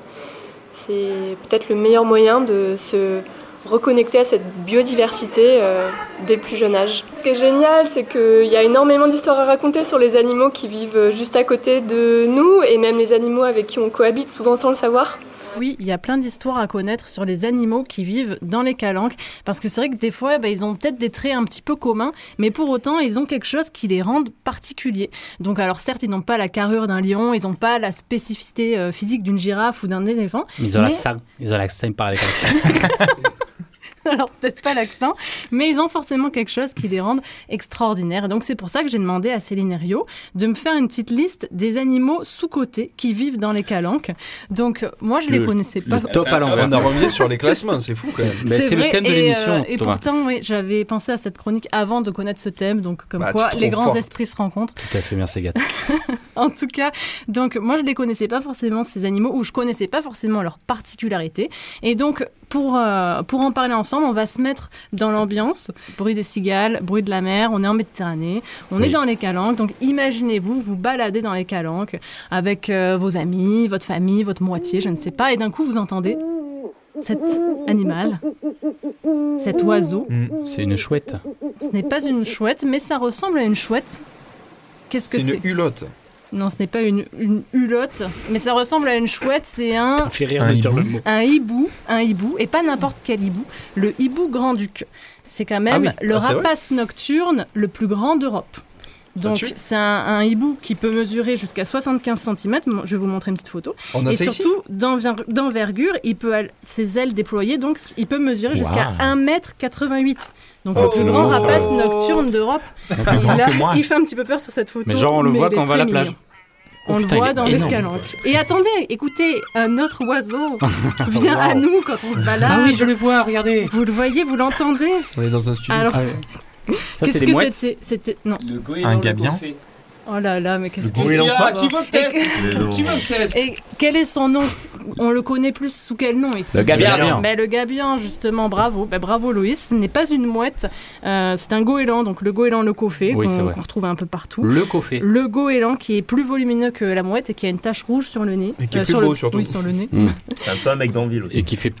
C'est peut-être le meilleur moyen de se reconnecter à cette biodiversité euh, dès le plus jeune âge. Ce qui est génial, c'est qu'il y a énormément d'histoires à raconter sur les animaux qui vivent juste à côté de nous et même les animaux avec qui on cohabite souvent sans le savoir. Oui, il y a plein d'histoires à connaître sur les animaux qui vivent dans les calanques, parce que c'est vrai que des fois, bah, ils ont peut-être des traits un petit peu communs, mais pour autant, ils ont quelque chose qui les rend particuliers. Donc, alors certes, ils n'ont pas la carrure d'un lion, ils n'ont pas la spécificité euh, physique d'une girafe ou d'un éléphant. Ils ont mais- l'accent. Ils ont ils parlent comme ça. alors peut-être pas l'accent, mais ils ont forcément quelque chose qui les rend extraordinaires. Et Donc c'est pour ça que j'ai demandé à Céline Herriot de me faire une petite liste des animaux sous-cotés qui vivent dans les calanques. Donc moi je les Le- connaissais le pas. top à l'envers. On a remis sur les classements, c'est fou quand même. Mais c'est le thème de l'émission, euh, et Thomas. pourtant, oui, j'avais pensé à cette chronique avant de connaître ce thème, donc comme Bah, quoi les grands forte. esprits se rencontrent. Tout à fait, merci Agathe. En tout cas, donc moi je les connaissais pas forcément ces animaux ou je connaissais pas forcément leurs particularités. Et donc pour euh, pour en parler ensemble, on va se mettre dans l'ambiance, bruit des cigales, bruit de la mer. On est en Méditerranée, on est dans les calanques. Donc imaginez-vous vous baladez dans les calanques avec euh, vos amis, votre famille, votre moitié, je ne sais pas, et d'un coup vous entendez cet animal, cet oiseau. C'est une chouette. Ce n'est pas une chouette, mais ça ressemble à une chouette. qu'est-ce que C'est c'est? une hulotte. Non, ce n'est pas une, une hulotte, mais ça ressemble à une chouette. C'est un. fait rire de dire le mot. Un hibou, un hibou, et pas n'importe quel hibou, le hibou grand-duc. C'est quand même Ah oui. le Ah, vrai rapace nocturne le plus grand d'Europe. Donc c'est un, un hibou qui peut mesurer jusqu'à 75 cm. Je vais vous montrer une petite photo. On et surtout d'enver- d'envergure, il peut ses ailes déployées, donc il peut mesurer jusqu'à Waouh. 1m88. Donc Oh. le plus grand Oh. rapace nocturne d'Europe. Il, a- fait un petit peu peur sur cette photo. Mais genre, on le voit quand on va à la plage. mignon. Oh On putain, le voit dans les calanques. Et attendez, écoutez, un autre oiseau vient à Wow. nous quand on se balade. Ah oui, je le vois, regardez. Vous le voyez, vous l'entendez On est dans un studio. Alors, Ça, qu'est-ce c'est que c'était C'était non. Un gabion Oh là là, mais qu'est-ce Le que. Ah, qui veut le test Qui veut le test Et quel est son nom On le connaît plus sous quel nom ici Le gabion. Ben, le gabion, justement, bravo. Ben, bravo Loïs. Ce n'est pas une mouette, euh, c'est un goéland, donc le goéland le coffé, Oui, c'est qu'on retrouve un peu partout. Le coffé. Le goéland qui est plus volumineux que la mouette et qui a une tache rouge sur le nez. Et qui est plus sur beau, le... surtout. Oui, sur le nez. C'est un peu un mec d'Anville aussi. Et qui fait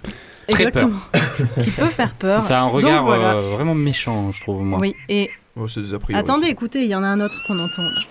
très peur. Exactement. qui peut faire peur. Ça a un Donc, regard voilà. euh, vraiment méchant, je trouve, moi. Oui, et Oh, c'est des a priori. attendez, écoutez, il y en a un autre qu'on entend là.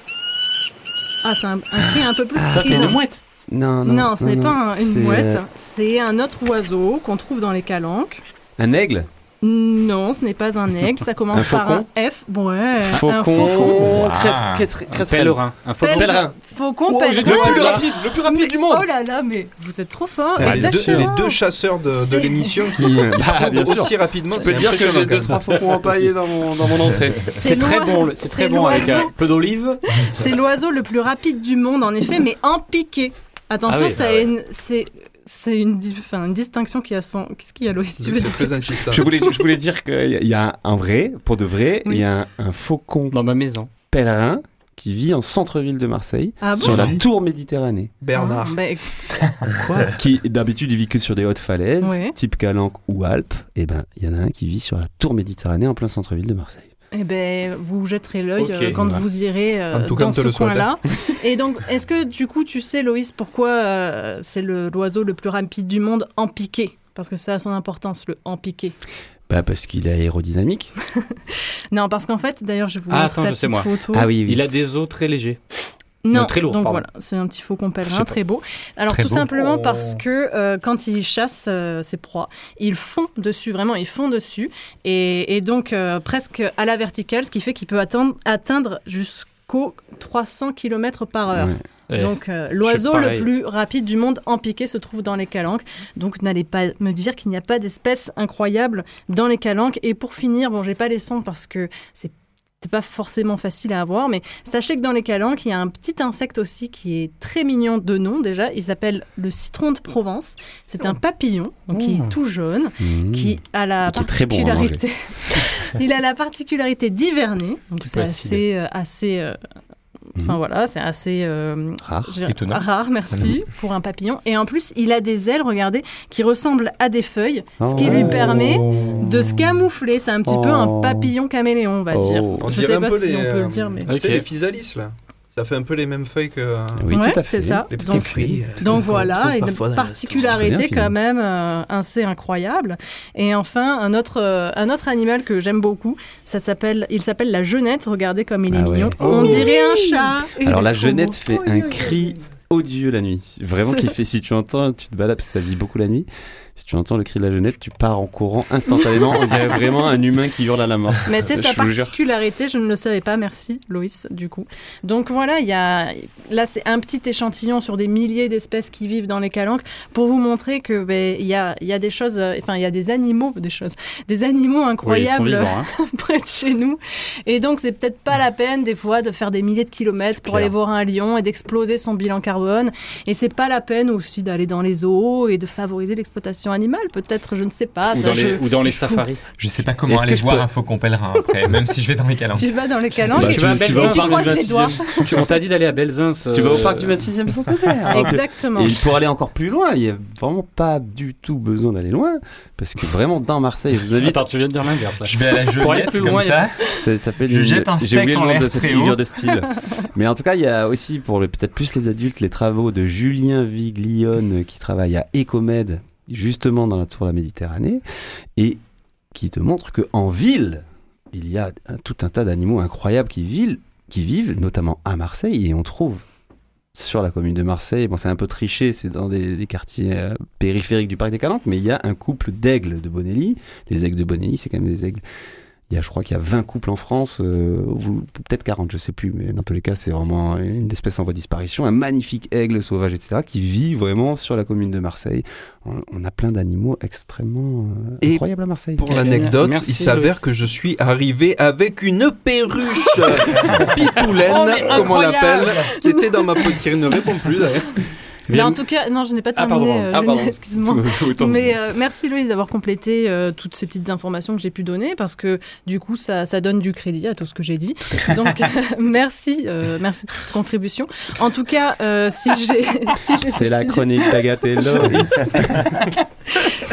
Ah, c'est un, un cri un peu plus Ça, c'est une mouette. Non, non. Non, ce n'est pas un- une c'est, mouette, euh, c'est un autre oiseau qu'on trouve dans les calanques. Un aigle? Non, ce n'est pas un aigle, ça commence Un par un faucon? F. Bon, ouais, un Faucon. Wow. Cresse- cresse- Un pèlerin. Un faucon. Pèlerin. Oh, j'ai le plus rapide, le plus rapide du monde. Oh là là, mais vous êtes trop fort. Ah, les, deux, Exactement. les deux chasseurs de, l'émission qui, Bah, qui bien trouvent sûr. aussi rapidement. Je peux dire que j'ai deux trois faucons empaillés dans mon, dans mon entrée. C'est très bon, c'est très bon avec un peu d'olive. C'est l'oiseau le plus rapide du monde, en effet, mais en piqué. Attention, Ah oui. ça a une- c'est c'est une, di- enfin, une distinction qui a son. Qu'est-ce qu'il y a, Loïs tu veux C'est dire très insistant. Je voulais, je voulais dire qu'il y a un vrai, pour de vrai, il Oui. y a un, un faucon Dans ma maison. pèlerin qui vit en centre-ville de Marseille, Ah bon sur la tour Méditerranée. Bernard. Ah, bah, écoute, Qui d'habitude il vit que sur des hautes falaises, Ouais. type Calanque ou Alpes. Et ben il y en a un qui vit sur la tour Méditerranée en plein centre-ville de Marseille. eh ben, vous jetterez l'œil euh, quand voilà. vous irez euh, tout dans ce le coin-là. Et donc, est-ce que du coup, tu sais, Loïs, pourquoi euh, c'est le- l'oiseau le plus rapide du monde en piqué? Parce que ça a son importance, le en piqué. Bah parce qu'il est aérodynamique. Non, parce qu'en fait, d'ailleurs, je vous Ah, montre attends, sa je sais, petite moi. photo. Ah oui, oui. Il a des os très légers. Non, Non, très lourd, Donc pardon. voilà, c'est un petit faucon pèlerin pas. très beau. Alors Très tout beau. simplement Oh. parce que euh, quand il chasse euh, ses proies, ils font dessus, vraiment, ils font dessus, et, et donc euh, presque à la verticale, ce qui fait qu'il peut atteindre, atteindre jusqu'aux 300 km par heure. Ouais. Donc euh, l'oiseau le plus rapide du monde en piqué se trouve dans les calanques. Donc n'allez pas me dire qu'il n'y a pas d'espèces incroyables dans les calanques. Et pour finir, bon j'ai pas les sons parce que c'est c'est pas forcément facile à avoir, mais sachez que dans les calanques, il y a un petit insecte aussi qui est très mignon de nom déjà. Il s'appelle le citron de Provence. C'est un papillon donc qui Oh. est tout jaune, Mmh. qui a la Qui bon particularité. il a la particularité d'hiverner. Donc c'est assez, euh, assez. euh, Enfin Mhm. voilà, c'est assez euh, Rare. Étonnant. rare, merci, pour un papillon. Et en plus, il a des ailes, regardez, qui ressemblent à des feuilles, ce qui lui Oh. permet de se camoufler. C'est un petit peu un Oh. papillon caméléon, on va Oh. dire. On Je sais pas si les, on peut euh, le dire, mais. Tu sais, Ok. les physalis, là. Ça fait un peu les mêmes feuilles que. Oui, Ouais, tout à fait. c'est ça. Les petits Donc, fruits. euh, donc voilà, une particularité quand même euh, assez incroyable. Et enfin, un autre, euh, un autre animal que j'aime beaucoup, ça s'appelle, il s'appelle la genette. Regardez comme il est Ah ouais. mignon. Oh. On dirait un chat. Alors la genette beau. fait un cri odieux la nuit. Vraiment qui fait si tu entends, tu te balades parce que ça vit beaucoup la nuit. Si tu entends le cri de la genette, tu pars en courant instantanément. On dirait vraiment un humain qui hurle à la mort. Mais c'est sa particularité, je ne le savais pas, merci Loïs, du coup. Donc voilà, il y a, là c'est un petit échantillon sur des milliers d'espèces qui vivent dans les calanques pour vous montrer que ben, il y, a, il y a des choses, euh, enfin il y a des animaux, des choses, des animaux Oui, incroyables vivants, hein. près de chez nous. Et donc c'est peut-être pas la peine des fois de faire des milliers de kilomètres pour aller voir un lion et d'exploser son bilan carbone. Et c'est pas la peine aussi d'aller dans les zoos et de favoriser l'exploitation animale, peut-être, je ne sais pas. Ou ça, dans les, je- ou dans les safaris. Je sais pas comment aller voir peux- un faucon pèlerin après, même si je vais dans les calanques. Tu vas dans les calanques Bah, et tu tu, vas- et tu vas au tu parc du croises les doigts. 26e. Tu- On t'a dit d'aller à Belzins. Tu vas au euh, parc du 26e centenaire. Exactement. Et pour aller encore plus loin, il n'y a vraiment pas du tout besoin d'aller loin. Parce que vraiment, dans Marseille, je vous invite. Attends, tu viens de dire l'inverse. là. Je vais à la Joliette comme loin, ça. Ça s'appelle Je une- jette un J'ai steak oublié le en nom l'air de cette figure de style. Mais en tout cas, il y a aussi pour peut-être plus les adultes les travaux de Julien Viglione qui travaille à Ecomed, justement dans la tour de la Méditerranée, et qui te montre que en ville, il y a tout un tas d'animaux incroyables qui vivent notamment à Marseille et on trouve sur la commune de Marseille, bon c'est un peu triché, c'est dans des, des quartiers euh, périphériques du parc des Calanques, mais il y a un couple d'aigles de Bonelli. Les aigles de Bonelli, c'est quand même des aigles. Il y a, je crois qu'il y a 20 couples en France, euh, peut-être 40, je sais plus, mais dans tous les cas, c'est vraiment une espèce en voie de disparition, un magnifique aigle sauvage, etc., qui vit vraiment sur la commune de Marseille. On, on a plein d'animaux extrêmement euh, Et incroyables à Marseille. Pour l'anecdote, il s'avère que je suis arrivé avec une perruche pitoulaine, Oh, comme on l'appelle, qui était dans ma poche, qui ne répond plus d'ailleurs. Mais en tout cas, non, je n'ai pas Ah, terminé. euh, ah, pardon. Excuse-moi. Mais euh, merci Louise d'avoir complété euh, toutes ces petites informations que j'ai pu donner parce que du coup, ça, ça donne du crédit à tout ce que j'ai dit. Donc, merci, euh, merci de cette contribution. En tout cas, euh, si j'ai, si j'ai C'est la chronique d'Agathe et Loris.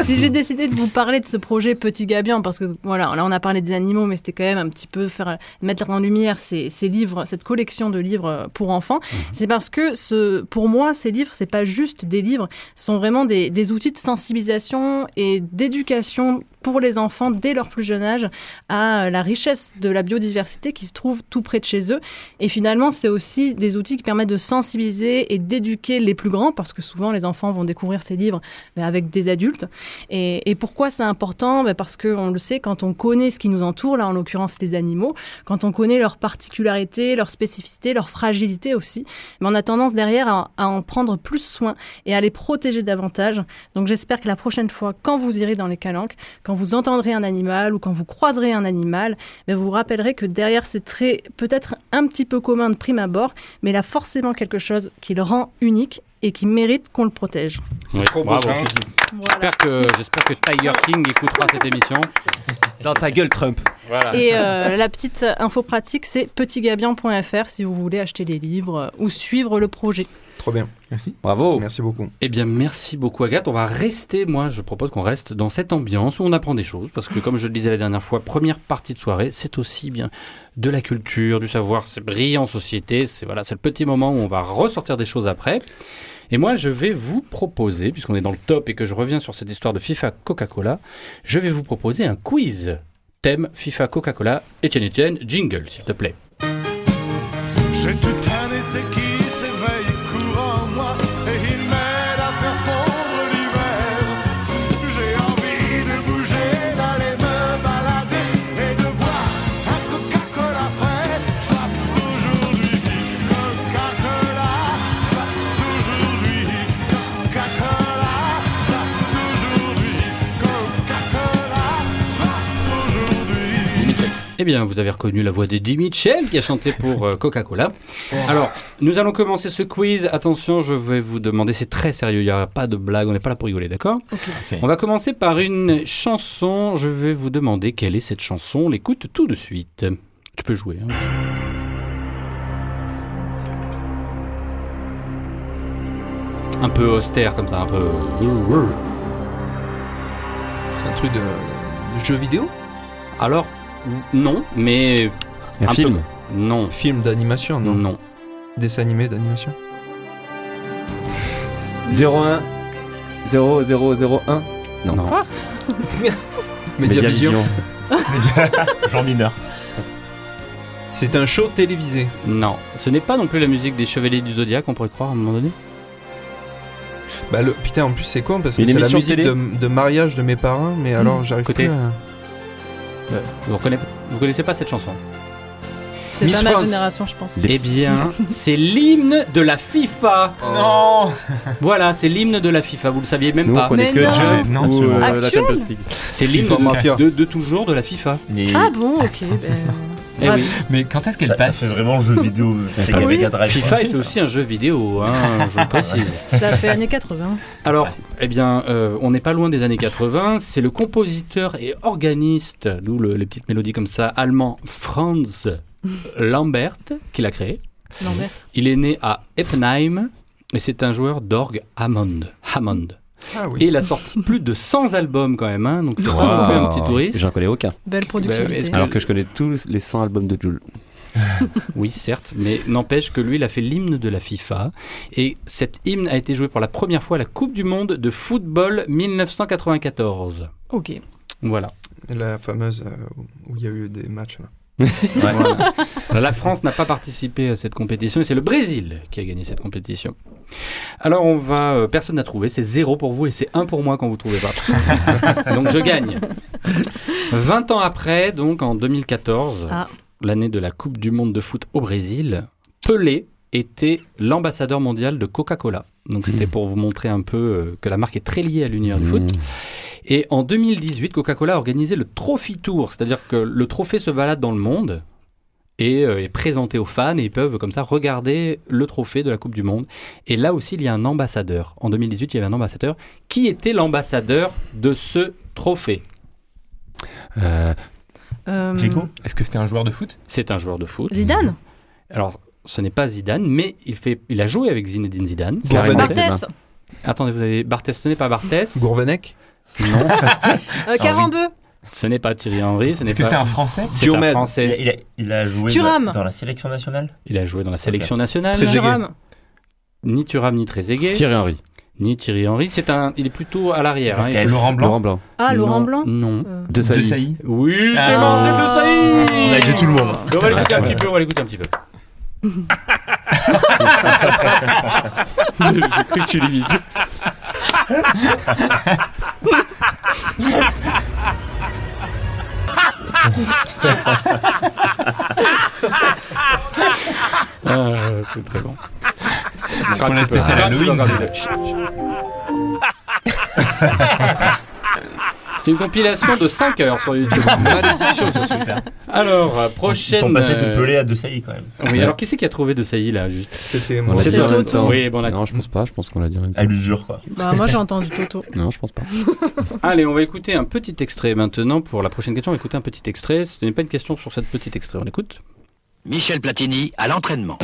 si j'ai décidé de vous parler de ce projet Petit Gabian, parce que voilà, là on a parlé des animaux, mais c'était quand même un petit peu faire mettre en lumière ces, ces livres, cette collection de livres pour enfants, c'est parce que ce, pour moi, ces livres, c'est pas juste des livres, sont vraiment des, des outils de sensibilisation et d'éducation pour les enfants dès leur plus jeune âge à la richesse de la biodiversité qui se trouve tout près de chez eux. Et finalement, c'est aussi des outils qui permettent de sensibiliser et d'éduquer les plus grands, parce que souvent les enfants vont découvrir ces livres ben, avec des adultes. Et, pourquoi c'est important? Ben, Parce qu'on le sait, quand on connaît ce qui nous entoure, là en l'occurrence les animaux, quand on connaît leurs particularités, leurs spécificités, leurs fragilités aussi, mais on a tendance derrière à, à en prendre plus soin et à les protéger davantage. Donc j'espère que la prochaine fois, quand vous irez dans les calanques, quand vous entendrez un animal ou quand vous croiserez un animal, ben, vous vous rappellerez que derrière c'est très peut-être un petit peu commun de prime abord, mais il a forcément quelque chose qui le rend unique et qui mérite qu'on le protège. Ouais, bravo. J'espère que, j'espère que Tiger King écoutera cette émission. Dans ta gueule, Trump. Voilà. Et euh, la petite info pratique, c'est petitgabian.fr si vous voulez acheter les livres ou suivre le projet. Trop bien. Merci. Bravo. Merci beaucoup. Eh bien, merci beaucoup Agathe. On va rester, moi je propose qu'on reste dans cette ambiance où on apprend des choses. Parce que comme je le disais la dernière fois, première partie de soirée, c'est aussi bien de la culture, du savoir, c'est brillant en société. C'est voilà, c'est le petit moment où on va ressortir des choses après. Et moi, je vais vous proposer, puisqu'on est dans le top et que je reviens sur cette histoire de FIFA Coca-Cola, je vais vous proposer un quiz. FIFA Coca-Cola. Etienne Etienne, jingle, s'il te plaît. Eh bien, vous avez reconnu la voix d'Eddie Mitchell qui a chanté pour euh, Coca-Cola. Alors, nous allons commencer ce quiz. Attention, je vais vous demander, c'est très sérieux, il n'y aura pas de blague, on n'est pas là pour rigoler, d'accord On va commencer par une chanson. Je vais vous demander quelle est cette chanson. On l'écoute tout de suite. Tu peux jouer. hein. Un peu austère comme ça, un peu. C'est un truc de, de jeu vidéo? Alors, non, mais. Un film Non. Film d'animation, non Non. Dessin animé d'animation 01 0001 Non. Quoi Mediavision. Jean Mineur. C'est un show télévisé. Non, ce n'est pas non plus la musique des Chevaliers du Zodiaque, on pourrait croire à un moment donné. Bah le putain en plus c'est con parce que Une c'est la émission musique de, de mariage de mes parents mais alors j'arrive Côté. plus à... Euh, Vous, reconnaissez, vous connaissez pas cette chanson? C'est pas ma génération, je pense. Eh bien, c'est l'hymne de la FIFA. Non Voilà, c'est l'hymne de la FIFA. Vous le saviez même Nous, pas. on connaît Mais que non. Jump Non, ou c'est euh, vrai. la Champions League. C'est l'hymne de, de toujours de la FIFA. Ah bon, ok. ben, Eh oui. Mais quand est-ce qu'elle ça, ça passe fait vraiment jeu vidéo. C'est Oui. Mega Drive. FIFA est aussi un jeu vidéo, hein, je précise. Ça fait années 80. Alors, eh bien, euh, on n'est pas loin des années 80. C'est le compositeur et organiste, d'où le- les petites mélodies comme ça, allemand Franz Lambert qui l'a créé. Lambert. Il est né à Eppenheim et c'est un joueur d'orgue Hammond. Hammond. Ah Et il a sorti plus de 100 albums quand même, hein, donc c'est pas non plus un petit touriste. J'en connais aucun. Belle Bah, productivité. est-ce que- Alors que je connais tous les 100 albums de Jules. Oui, certes, mais n'empêche que lui, il a fait l'hymne de la FIFA. Et cet hymne a été joué pour la première fois à la Coupe du Monde de football 1994. Ok. Voilà. La fameuse euh, où il y a eu des matchs là. Voilà. La France n'a pas participé à cette compétition et c'est le Brésil qui a gagné cette compétition. Alors on va, euh, personne n'a trouvé, c'est zéro pour vous et c'est un pour moi quand vous trouvez pas. donc je gagne. 20 ans après, donc en 2014, Ah. l'année de la Coupe du Monde de foot au Brésil, Pelé était l'ambassadeur mondial de Coca-Cola. Donc c'était pour vous montrer un peu euh, que la marque est très liée à l'univers du foot. Et en 2018, Coca-Cola a organisé le Trophy Tour, c'est-à-dire que le trophée se balade dans le monde et euh, est présenté aux fans et ils peuvent comme ça regarder le trophée de la Coupe du Monde. Et là aussi, il y a un ambassadeur. En 2018, il y avait un ambassadeur. Qui était l'ambassadeur de ce trophée? Euh, Euh, Est-ce que c'était un joueur de foot? C'est un joueur de foot. Zidane? Alors, ce n'est pas Zidane, mais il, fait, il a joué avec Zinedine Zidane. Barthès. Attendez, vous avez Barthès, ce n'est pas Barthès. Gourvenec Non. Euh, Carambeu. Ce n'est pas Thierry Henry. Ce n'est Est-ce que pas- c'est un Français C'est un Il a, Français. il a- il a joué Thuram. dans, la sélection nationale Il a joué dans la sélection nationale. Trezeguet. Thuram. Ni Thuram ni Trezeguet. Thierry Henry. Ni Thierry Henry. C'est un, il est plutôt à l'arrière. hein. Il- Laurent Blanc Laurent Blanc. Ah, Laurent Non, Blanc. Non. Euh, De De Sailly. Sailly Oui, c'est Ah. Marcel de Sailly. On a tout le monde. On va l'écouter un petit peu. On va l'écouter un petit peu. J'ai cru que tu l'imites. Ah, c'est très bon. C'est pour la spéciale Halloween. C'est une compilation de 5 heures sur YouTube. Malédiction, c'est super. Alors, euh, Ils prochaine. sont passés de euh, Pelé à De Sailly quand même. Oui, alors qui c'est qui a trouvé de Sailly là juste C'était moi. Toto. Oui, bon. Non, je pense pas. Je pense qu'on l'a dit en même temps. À l'usure quoi. Bah, moi, j'ai entendu Toto. Non, je pense pas. Allez, on va écouter un petit extrait maintenant. Pour la prochaine question, on va écouter un petit extrait. Ce n'est pas une question sur cette petit extrait. On écoute. Michel Platini à l'entraînement.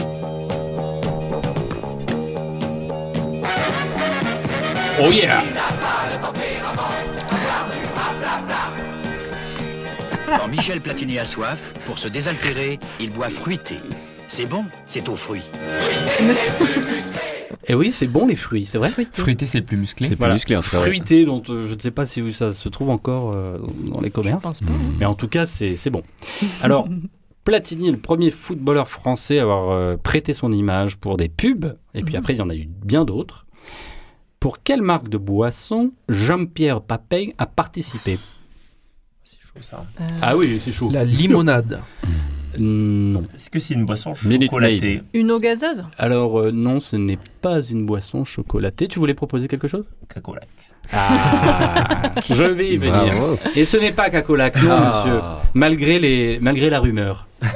Oh yeah Quand Michel Platini a soif, pour se désaltérer, il boit fruité. C'est bon, c'est aux fruits. Et oui, c'est bon les fruits, c'est vrai Fruité, c'est le plus musclé. C'est plus musclé en tout cas. Fruité, dont euh, je ne sais pas si ça se trouve encore euh, dans les commerces. pense pas. Mais en tout cas, c'est c'est bon. Alors, Platini est le premier footballeur français à avoir euh, prêté son image pour des pubs. Et puis après, il y en a eu bien d'autres. Pour quelle marque de boisson Jean-Pierre Papin a participé? Chaud ça. Ah oui, c'est chaud. La limonade. Non. Est-ce que c'est une boisson chocolatée Une eau gazeuse Alors, euh, non, ce n'est pas une boisson chocolatée. Tu voulais proposer quelque chose? Cacolac. Ah Je vais y venir. Bravo. Et ce n'est pas Cacolac, non, Ah. monsieur. Malgré, les, malgré la rumeur.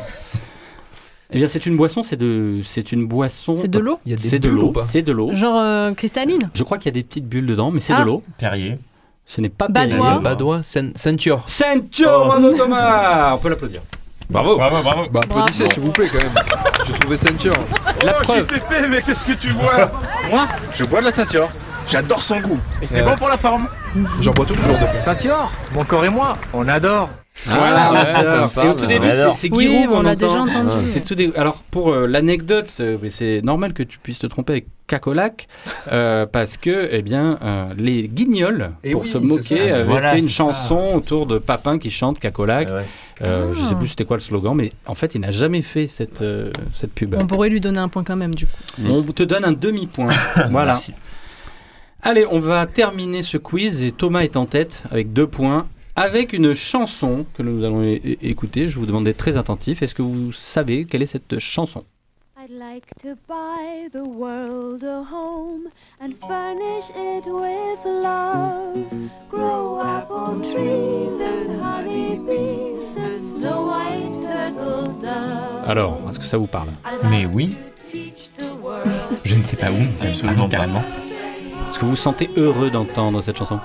Eh bien, c'est une boisson, c'est de, c'est une boisson. C'est de l'eau? Il y a des C'est de l'eau. C'est de l'eau. Genre euh, cristalline? Je crois qu'il y a des petites bulles dedans, mais c'est Ah. de l'eau. Perrier. Ce n'est pas Badois. Badois, Ceinture. Ceinture, bravo Thomas On peut l'applaudir. Bravo. Bravo, bravo. Bah applaudissez s'il vous plaît quand même. J'ai trouvé Ceinture. La preuve. Pépé, mais qu'est-ce que tu bois Moi, je bois de la ceinture. J'adore son goût. Et c'est Euh. bon pour la forme. J'en bois tous les jours depuis. Ceinture, mon corps et moi, on adore. Voilà, Ah, ouais, on ça me adore. parle. Et au tout début, On c'est- c'est Oui, on qu'on l'a entend. déjà entendu. Ah, C'est tout dé- Alors pour euh, l'anecdote, euh, c'est normal que tu puisses te tromper avec Cacolac euh, parce que eh bien euh, les Guignols Eh pour oui, se moquer avaient Voilà, fait une chanson autour de Papin qui chante Cacolac. Ouais, ouais. Euh, Je sais Ah. plus c'était quoi le slogan, mais en fait il n'a jamais fait cette euh, cette pub. On pourrait lui donner un point quand même, du coup. On te donne un demi point. voilà. Merci. Allez, on va terminer ce quiz et Thomas est en tête avec deux points. Avec une chanson que nous allons écouter, je vous demande d'être très attentif. Est-ce que vous savez quelle est cette chanson? I'd like to buy the world a home and furnish it with love. Grow apple trees and honey bees and snow white turtle doves. Alors, est-ce que ça vous parle? Mais oui, je ne sais pas où, mais Absolument carrément. Est-ce que vous vous sentez heureux d'entendre cette chanson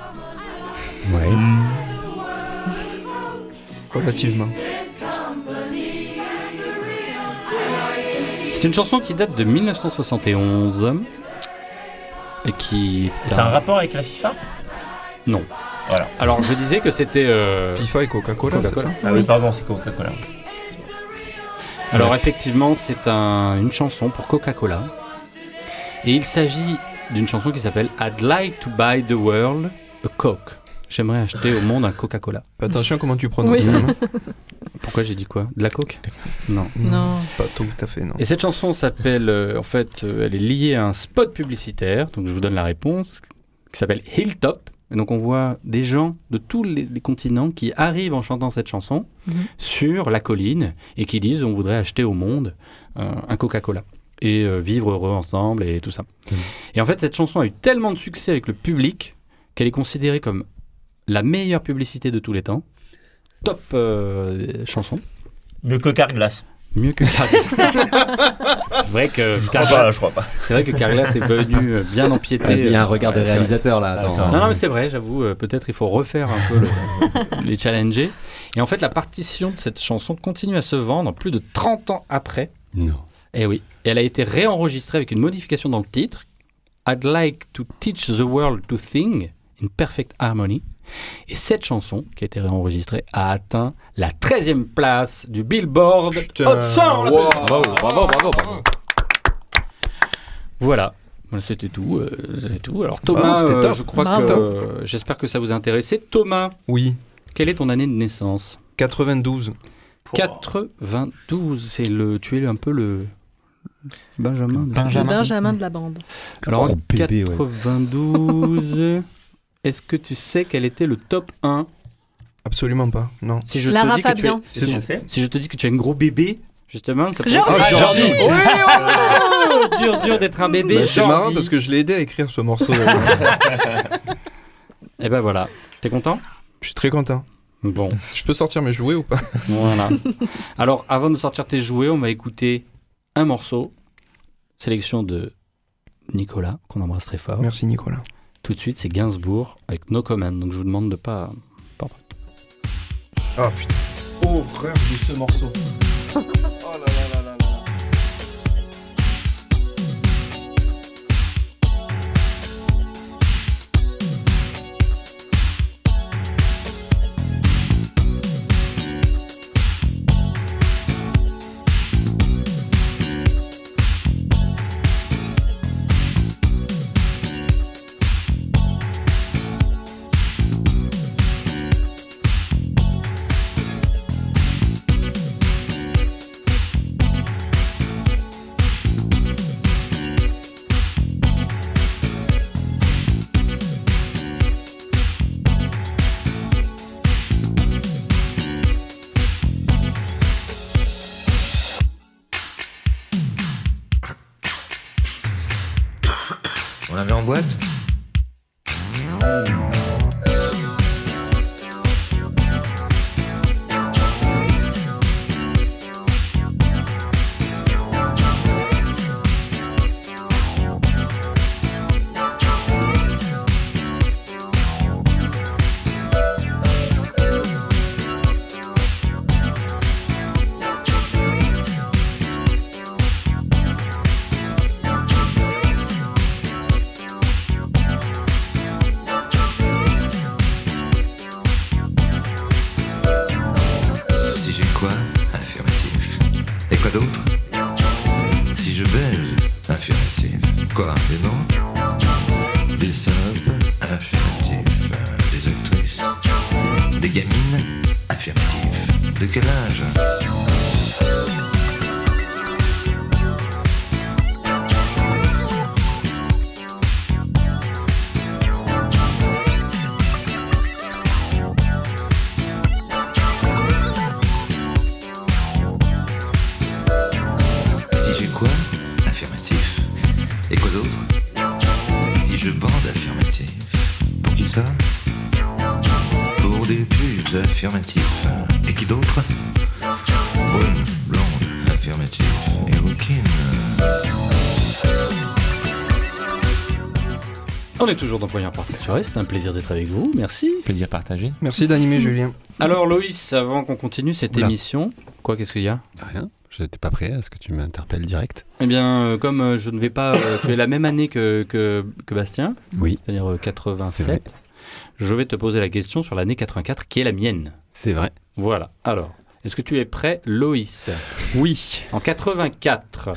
Ouais. Relativement. C'est une chanson qui date de 1971 et qui. est C'est un rapport avec la FIFA? Non. Voilà. Alors, je disais que c'était. euh, FIFA et Coca-Cola. Coca-Cola. c'est ça Ah oui, pardon, c'est Coca-Cola. Alors effectivement, c'est un- une chanson pour Coca-Cola. Et il s'agit d'une chanson qui s'appelle I'd like to buy the world a Coke. J'aimerais acheter au monde un Coca-Cola. Attention comment tu prononces. Oui. Pourquoi j'ai dit quoi? De la coke? Non. Non. Pas tout à fait, non. Et cette chanson s'appelle, euh, en fait, euh, elle est liée à un spot publicitaire, donc je vous donne la réponse, qui s'appelle Hilltop. Et donc on voit des gens de tous les, les continents qui arrivent en chantant cette chanson Mhm. sur la colline et qui disent on voudrait acheter au monde euh, un Coca-Cola et euh, vivre heureux ensemble et tout ça. Et en fait cette chanson a eu tellement de succès avec le public qu'elle est considérée comme la meilleure publicité de tous les temps. Top euh, chanson. Mieux que Carglass. Mieux que Carglass. c'est vrai que Je crois pas, je crois pas. C'est vrai que Carglass est venu euh, bien empiéter. Il y a un regard de ouais, réalisateur, là, dans- Non, non, mais c'est vrai, j'avoue. Peut-être il faut refaire un peu le- les challenger. Et en fait, la partition de cette chanson continue à se vendre plus de 30 ans après. Non. Et oui. Et elle a été réenregistrée avec une modification dans le titre. I'd like to teach the world to sing in perfect harmony. Et cette chanson, qui a été réenregistrée, a atteint la 13e place du Billboard Hot Song. wow. Bravo, bravo, bravo, bravo. Voilà. C'était tout, euh, c'était tout. Alors Thomas, Ah, c'était euh, top. je crois que euh, j'espère que ça vous a intéressé. Thomas, Oui. quelle est ton année de naissance? 92. 92, c'est le, tu es un peu le Benjamin. de- Le Benjamin de la bande. Alors Gros bébé, ouais. 92, est-ce que tu sais quel était le top 1 Absolument pas, non. Si je Lara te dis que tu es, si, je, si je te dis que tu es un gros bébé, justement, ça peut Jordi. être- Ah, Jordi. Oui, oh, dur, dur d'être un bébé. Bah, c'est marrant parce que je l'ai aidé à écrire ce morceau. Et ben voilà. T'es content? Je suis très content. Bon. Je peux sortir mes jouets ou pas? Voilà. Alors, avant de sortir tes jouets, on va écouter un morceau, sélection de Nicolas, qu'on embrasse très fort. Merci Nicolas. Tout de suite, c'est Gainsbourg avec No Comment. Donc, je vous demande de pas. Pardon. Ah putain. Horreur de ce morceau. en boîte toujours dans Première Partie de. C'est un plaisir d'être avec vous. Merci. Plaisir partagé. Merci d'animer Julien. Alors, Loïs, avant qu'on continue cette Oula. émission, quoi, qu'est-ce qu'il y a? Rien. Je n'étais pas prêt à ce que tu m'interpelles direct. Eh bien, euh, comme euh, je ne vais pas. euh, tu es la même année que, que, que Bastien, Oui. c'est-à-dire euh, C'est vrai. 87. Je vais te poser la question sur l'année 84, qui est la mienne. C'est vrai. Voilà. Alors, est-ce que tu es prêt, Loïs? Oui. En 84,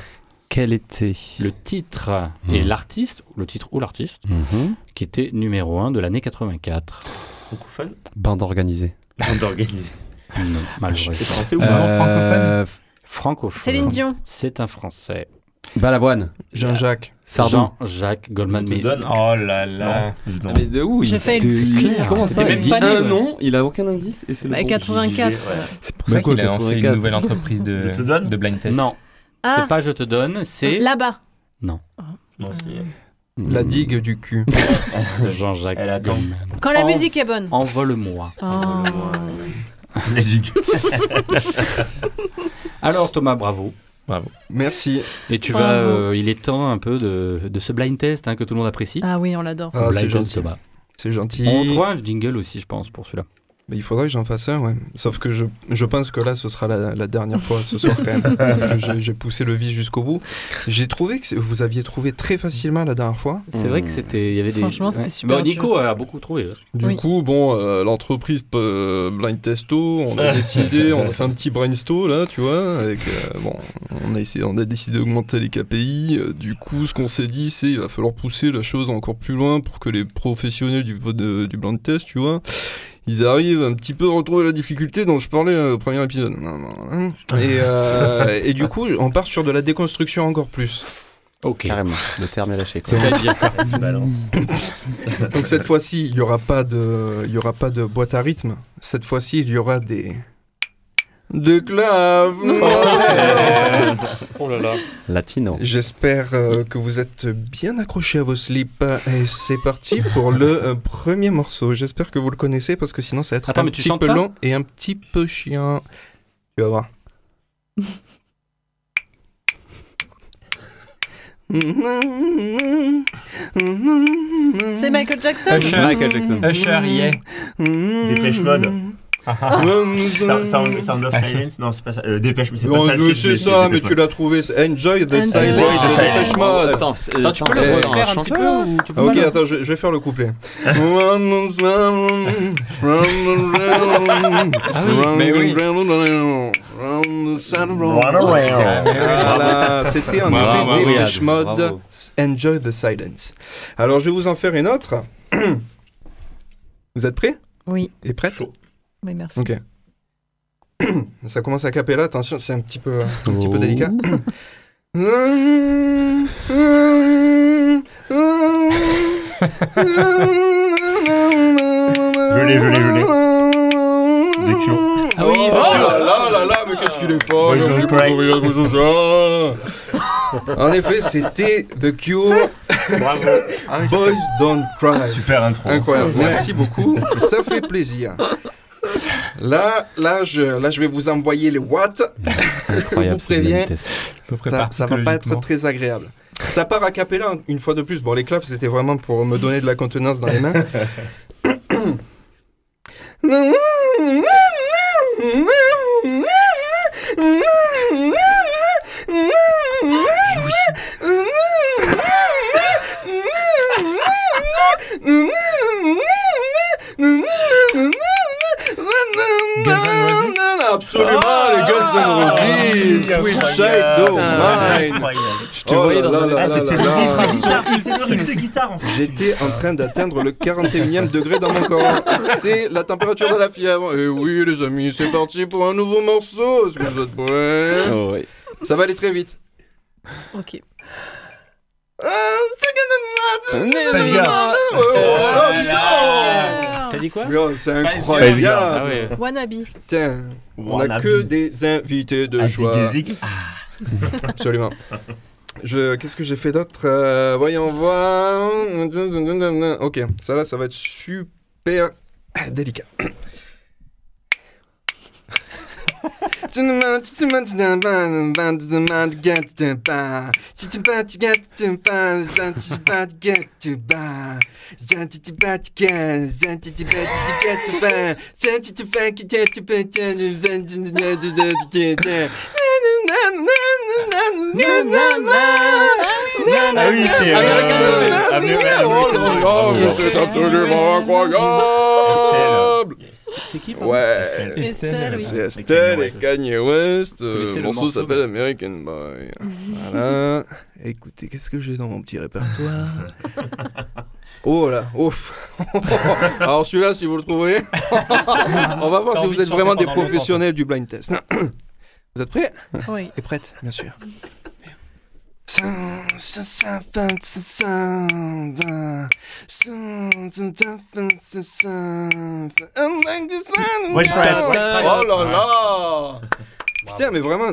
Quel était le titre et Hmm. l'artiste, le titre ou l'artiste, Mhm. qui était numéro 1 de l'année 84 Beaucoup fun. Bande organisée. Bande organisée. Non, malheureusement. C'est français ou pas Euh, Francophone. Céline Dion. C'est un français. Balavoine. Jean-Jacques. Sardou. Jean-Jacques Goldman. Je donne. Oh là là. Non. Ah, mais de où J'ai fait le clair. Comment ça Il dit pas né, un ouais. nom, il a aucun indice et c'est le Bah, bon. 84. C'est pour ça qu'il a lancé une 84. nouvelle entreprise de, Je te donne de blind test. Non, Ah, c'est pas je te donne, c'est là-bas. non. Non, c'est. La digue du cul. Jean-Jacques Elle attend. Quand la En- musique est bonne. Envole-moi. Oh. Magic. Alors Thomas, bravo. Bravo. Merci. Et tu Bravo. vas, euh, il est temps un peu de, de ce blind test hein, que tout le monde apprécie. Ah oui, on l'adore. Ah, blind c'est test gentil. Thomas. C'est gentil. On trouvera un jingle aussi, je pense, pour celui-là. Mais il faudrait que j'en fasse un, ouais. Sauf que je, je pense que là, ce sera la, la dernière fois ce soir quand même. parce que j'ai- poussé le vice jusqu'au bout. J'ai trouvé que vous aviez trouvé très facilement la dernière fois. C'est vrai que c'était, il y avait des. Franchement, c'était super Bon, Nico a beaucoup trouvé. Du Oui. coup, bon, euh, l'entreprise euh, Blind Testo, on a décidé, on a fait un petit brainstorm là, tu vois, avec, euh, bon, on a essayé, on a décidé d'augmenter les KPI. euh, du coup, ce qu'on s'est dit, c'est il va falloir pousser la chose encore plus loin pour que les professionnels du, de- du blind test, tu vois, ils arrivent un petit peu à retrouver la difficulté dont je parlais euh, au premier épisode. Et, euh, et du coup, on part sur de la déconstruction encore plus. Ok. Carrément, le terme est lâché. C'est-à-dire. Balance. Donc cette fois-ci, il y aura pas de, il y aura pas de boîte à rythme. Cette fois-ci, il y aura des des claves. oh là là. Latino. J'espère euh, que vous êtes bien accrochés à vos slips. Et c'est parti pour le euh, premier morceau. J'espère que vous le connaissez parce que sinon ça va être Attends, un petit peu long et un petit peu chiant. Tu vas voir. C'est Michael Jackson Usher. Michael Jackson. Usher, yeah. Dépêche Mode. Sound, Sound- Sound of Silence Non, c'est pas ça. Euh, Dépêche, c'est pas Non, ça. le mais c'est c'est ça, mais tu l'as trouvé. Enjoy the Enjoy silence. de. Dépêche Mode. Attends, Attends, tu peux le refaire un petit peu ou tu peux Ok, pas attends, je, je vais faire le couplet. Ah mais oui. Voilà, c'était en effet Dépêche Mode. Enjoy the Silence. Alors, je vais vous en faire une autre. Vous êtes prêts? Oui. et prêtes? Merci. Ok. Ça commence à caper là, attention, c'est un petit peu, un petit peu délicat. Je l'ai, je l'ai, je l'ai. The Cure. Ah oui, oh là là là là, mais qu'est-ce qu'il est fort Boys merci Don't pour Cry. ouvrir vos chaussures. En effet, c'était The Cure, Bravo. Boys Don't Cry. Super intro. Incroyable, merci beaucoup, ça fait plaisir. Là, là, je, là, je vais vous envoyer les watts. Incroyable. Je vous préviens. Ça, ça va pas être très agréable. Ça part à capella une fois de plus. Bon, les claves, c'était vraiment pour me donner de la contenance dans les mains. Absolument, les Guns N' Roses, Sweet Child O' Mine. Je te Oh voyais dans là Ah, là c'était une guitare en fait. J'étais en train d'atteindre le 41e degré dans mon corps. C'est la température de la fièvre. Et oui, les amis, c'est parti pour un nouveau morceau. Est-ce que vous êtes prêts? Oh, oui. Ça va aller très vite. Ok. T'as dit quoi Oh, C'est Ah incroyable. ouais. Wannabe. Tiens, on a que des invités de Ah, choix. Absolument. Je, qu'est-ce que j'ai fait d'autre Euh, Voyons voir. Ok, ça là, ça va être super délicat. Ah oui, c'est. euh, American Oh là là, mais c'est absolument incroyable! C'est qui pardon? Ouais, Estelle, c'est Estelle et Kanye West. Euh, Le morceau s'appelle American Boy. Voilà. Écoutez, qu'est-ce que j'ai dans mon petit répertoire? Oh là, ouf. Alors celui-là, si vous le trouvez, on va voir si vous êtes vraiment des professionnels du blind test. Vous êtes prêts? Oui. Et prêtes, bien sûr. Oh là là Putain, mais vraiment,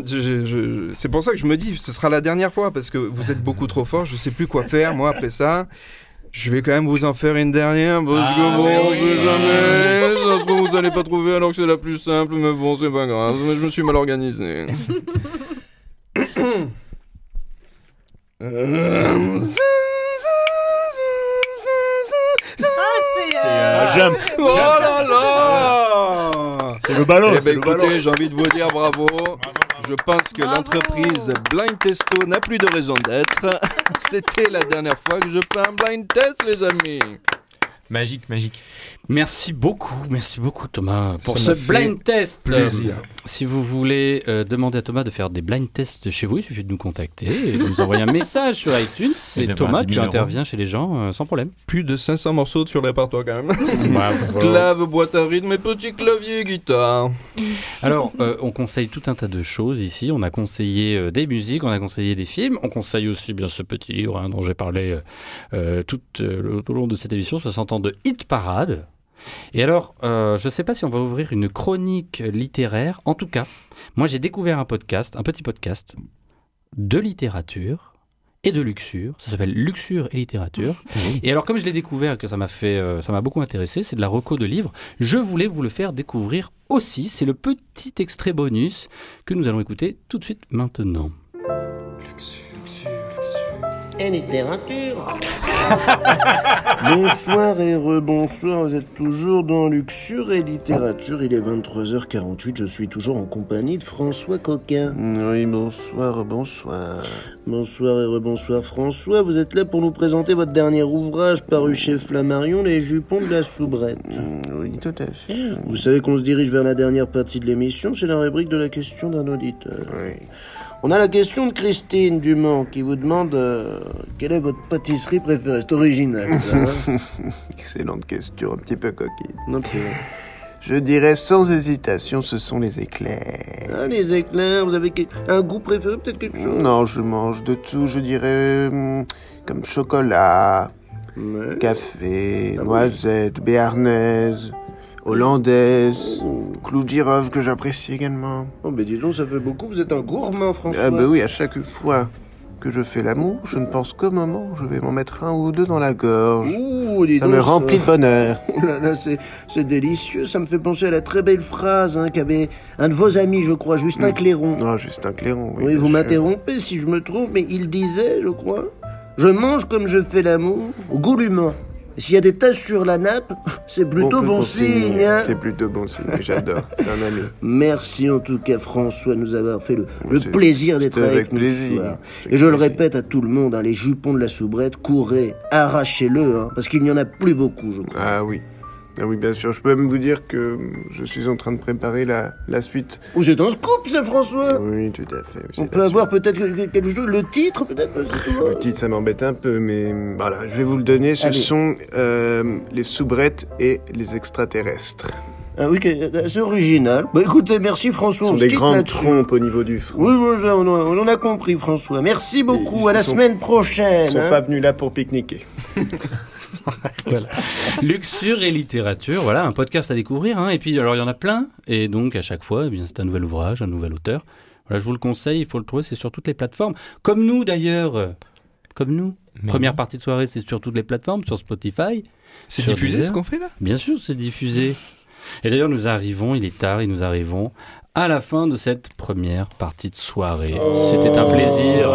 c'est pour ça que je me dis, ce sera la dernière fois parce que vous êtes beaucoup trop fort. Je sais plus quoi faire moi après ça. Je vais quand même vous en faire une dernière parce Ah, que bon, on sait jamais. Ça se trouve, vous allez pas trouver alors que c'est la plus simple, mais bon, c'est pas grave. Mais je me suis mal organisé. Ah, Jump. Oh là là C'est le ballon, Eh ben, c'est le ballon. écoutez, j'ai envie de vous dire bravo. Je pense que l'entreprise Blind Testo n'a plus de raison d'être. C'était la dernière fois que je fais un blind test, les amis. Magique, magique. Merci beaucoup, merci beaucoup Thomas pour Ça ce blind test. plaisir. Euh, si vous voulez euh, demander à Thomas de faire des blind tests chez vous, il suffit de nous contacter et de nous envoyer un message sur iTunes. Et Thomas, 10 tu 000 interviens chez les gens euh, sans problème. Plus de 500 morceaux sur le répertoire quand même. Bravo. Clave, boîte à rythme et petit clavier guitare. Alors, euh, on conseille tout un tas de choses ici. On a conseillé euh, des musiques, on a conseillé des films. On conseille aussi bien ce petit livre hein, dont j'ai parlé tout, euh, le- tout au long de cette émission, 60 ans de hit parade. Et alors, euh, je ne sais pas si on va ouvrir une chronique littéraire. En tout cas, moi j'ai découvert un podcast, un petit podcast de littérature et de luxure. Ça s'appelle Luxure et littérature. Et alors, comme je l'ai découvert et que ça m'a fait, euh, ça m'a beaucoup intéressé, c'est de la reco de livres. Je voulais vous le faire découvrir aussi. C'est le petit extrait bonus que nous allons écouter tout de suite maintenant. Et littérature. Bonsoir et rebonsoir, vous êtes toujours dans Luxure et Littérature, il est 23h48, je suis toujours en compagnie de François Coquin. Oui, bonsoir, bonsoir. Bonsoir et rebonsoir François, vous êtes là pour nous présenter votre dernier ouvrage paru chez Flammarion, Les Jupons de la Soubrette. Oui, tout à fait. Vous savez qu'on se dirige vers la dernière partie de l'émission, c'est la rubrique de la question d'un auditeur. On a la question de Christine Dumont qui vous demande euh, quelle est votre pâtisserie préférée? C'est original, ça, hein Excellente question, un petit peu c'est vrai. Je dirais sans hésitation, ce sont les éclairs. Ah, les éclairs, vous avez un goût préféré, peut-être quelque chose? Non, je mange de tout, je dirais hum, comme chocolat, Ouais. café, Ah noisette, béarnaise, hollandaise, clou girofle que j'apprécie également. Oh, mais dis donc, ça fait beaucoup, vous êtes un gourmand, François. Ah bah oui, à chaque fois que je fais l'amour, je ne pense qu'au moment où je vais m'en mettre un ou deux dans la gorge. Ouh, dis Ça donc, me remplit de bonheur. Oh là là, c'est, délicieux. Ça me fait penser à la très belle phrase hein, qu'avait un de vos amis, je crois, Justin Cléron. Non, Justin Cléron, oui. Oui, vous m'interrompez si je me trompe, mais il disait, je crois, je mange comme je fais l'amour, goulûment. S'il y a des taches sur la nappe, c'est plutôt bon, signe. hein. C'est plutôt bon signe, j'adore. C'est un ami. Merci en tout cas François de nous avoir fait le, plaisir d'être avec, avec nous ce soir. Et je le répète à tout le monde, hein, les jupons de la soubrette, courez, arrachez-le, hein, parce qu'il n'y en a plus beaucoup, je crois. Ah oui. Ah oui, bien sûr. Je peux même vous dire que je suis en train de préparer la, la suite. Ou c'est un scoop, ça François Oui, tout à fait. oui, On peut avoir peut-être quelque chose, le titre peut-être. Le titre, ça m'embête un peu, mais voilà, je vais vous le donner. Ce Allez. sont euh, les soubrettes et les extraterrestres. Ah oui, que- c'est original. Bah écoutez, merci François. Ce on sont se des quitte grandes là-dessus. trompes au niveau du front. Oui, oui, on, a- on en a compris François. Merci beaucoup, ils à la sont- semaine prochaine. Ils sont hein. pas venus là pour pique-niquer. Voilà. Luxure et littérature, voilà, un podcast à découvrir. hein. Et puis, alors, il y en a plein. Et donc, à chaque fois, eh bien, c'est un nouvel ouvrage, un nouvel auteur. Voilà, je vous le conseille, il faut le trouver, c'est sur toutes les plateformes. Comme nous, d'ailleurs. euh, Comme nous. Mais Première partie de soirée, c'est sur toutes les plateformes, sur Spotify. C'est diffusé, Deezer. ce qu'on fait, là? Bien sûr, c'est diffusé. Et d'ailleurs, nous arrivons, il est tard, et nous arrivons à la fin de cette première partie de soirée. C'était un plaisir.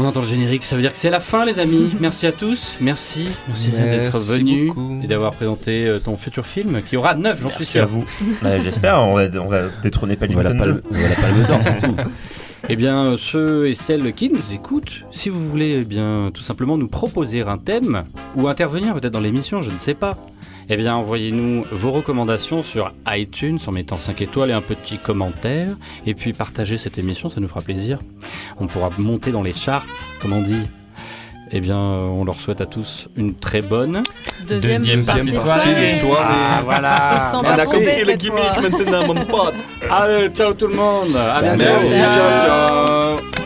On entend le générique, ça veut dire que c'est la fin, les amis. Merci à tous. Merci, merci d'être beaucoup. et d'avoir présenté euh, ton futur film qui aura 9, j'en suis Merci sûr. à vous. Ouais, J'espère, on va, on va détrôner Voilà, Paddington palme- 2. voilà, palme d'or, c'est tout. Eh bien, euh, ceux et celles qui nous écoutent, si vous voulez eh bien, tout simplement nous proposer un thème ou intervenir peut-être dans l'émission, je ne sais pas, eh bien, envoyez-nous vos recommandations sur iTunes en mettant 5 étoiles et un petit commentaire. Et puis, partagez cette émission, ça nous fera plaisir. On pourra monter dans les charts, comme on dit. Eh bien, on leur souhaite à tous une très bonne Deuxième Deuxième partie partie de soirée. soirée. Ah, voilà. Sont On pas a trompés compris le cette gimmick fois. maintenant, mon pote. Allez, ciao tout le monde. À bientôt. Merci, ciao, ciao.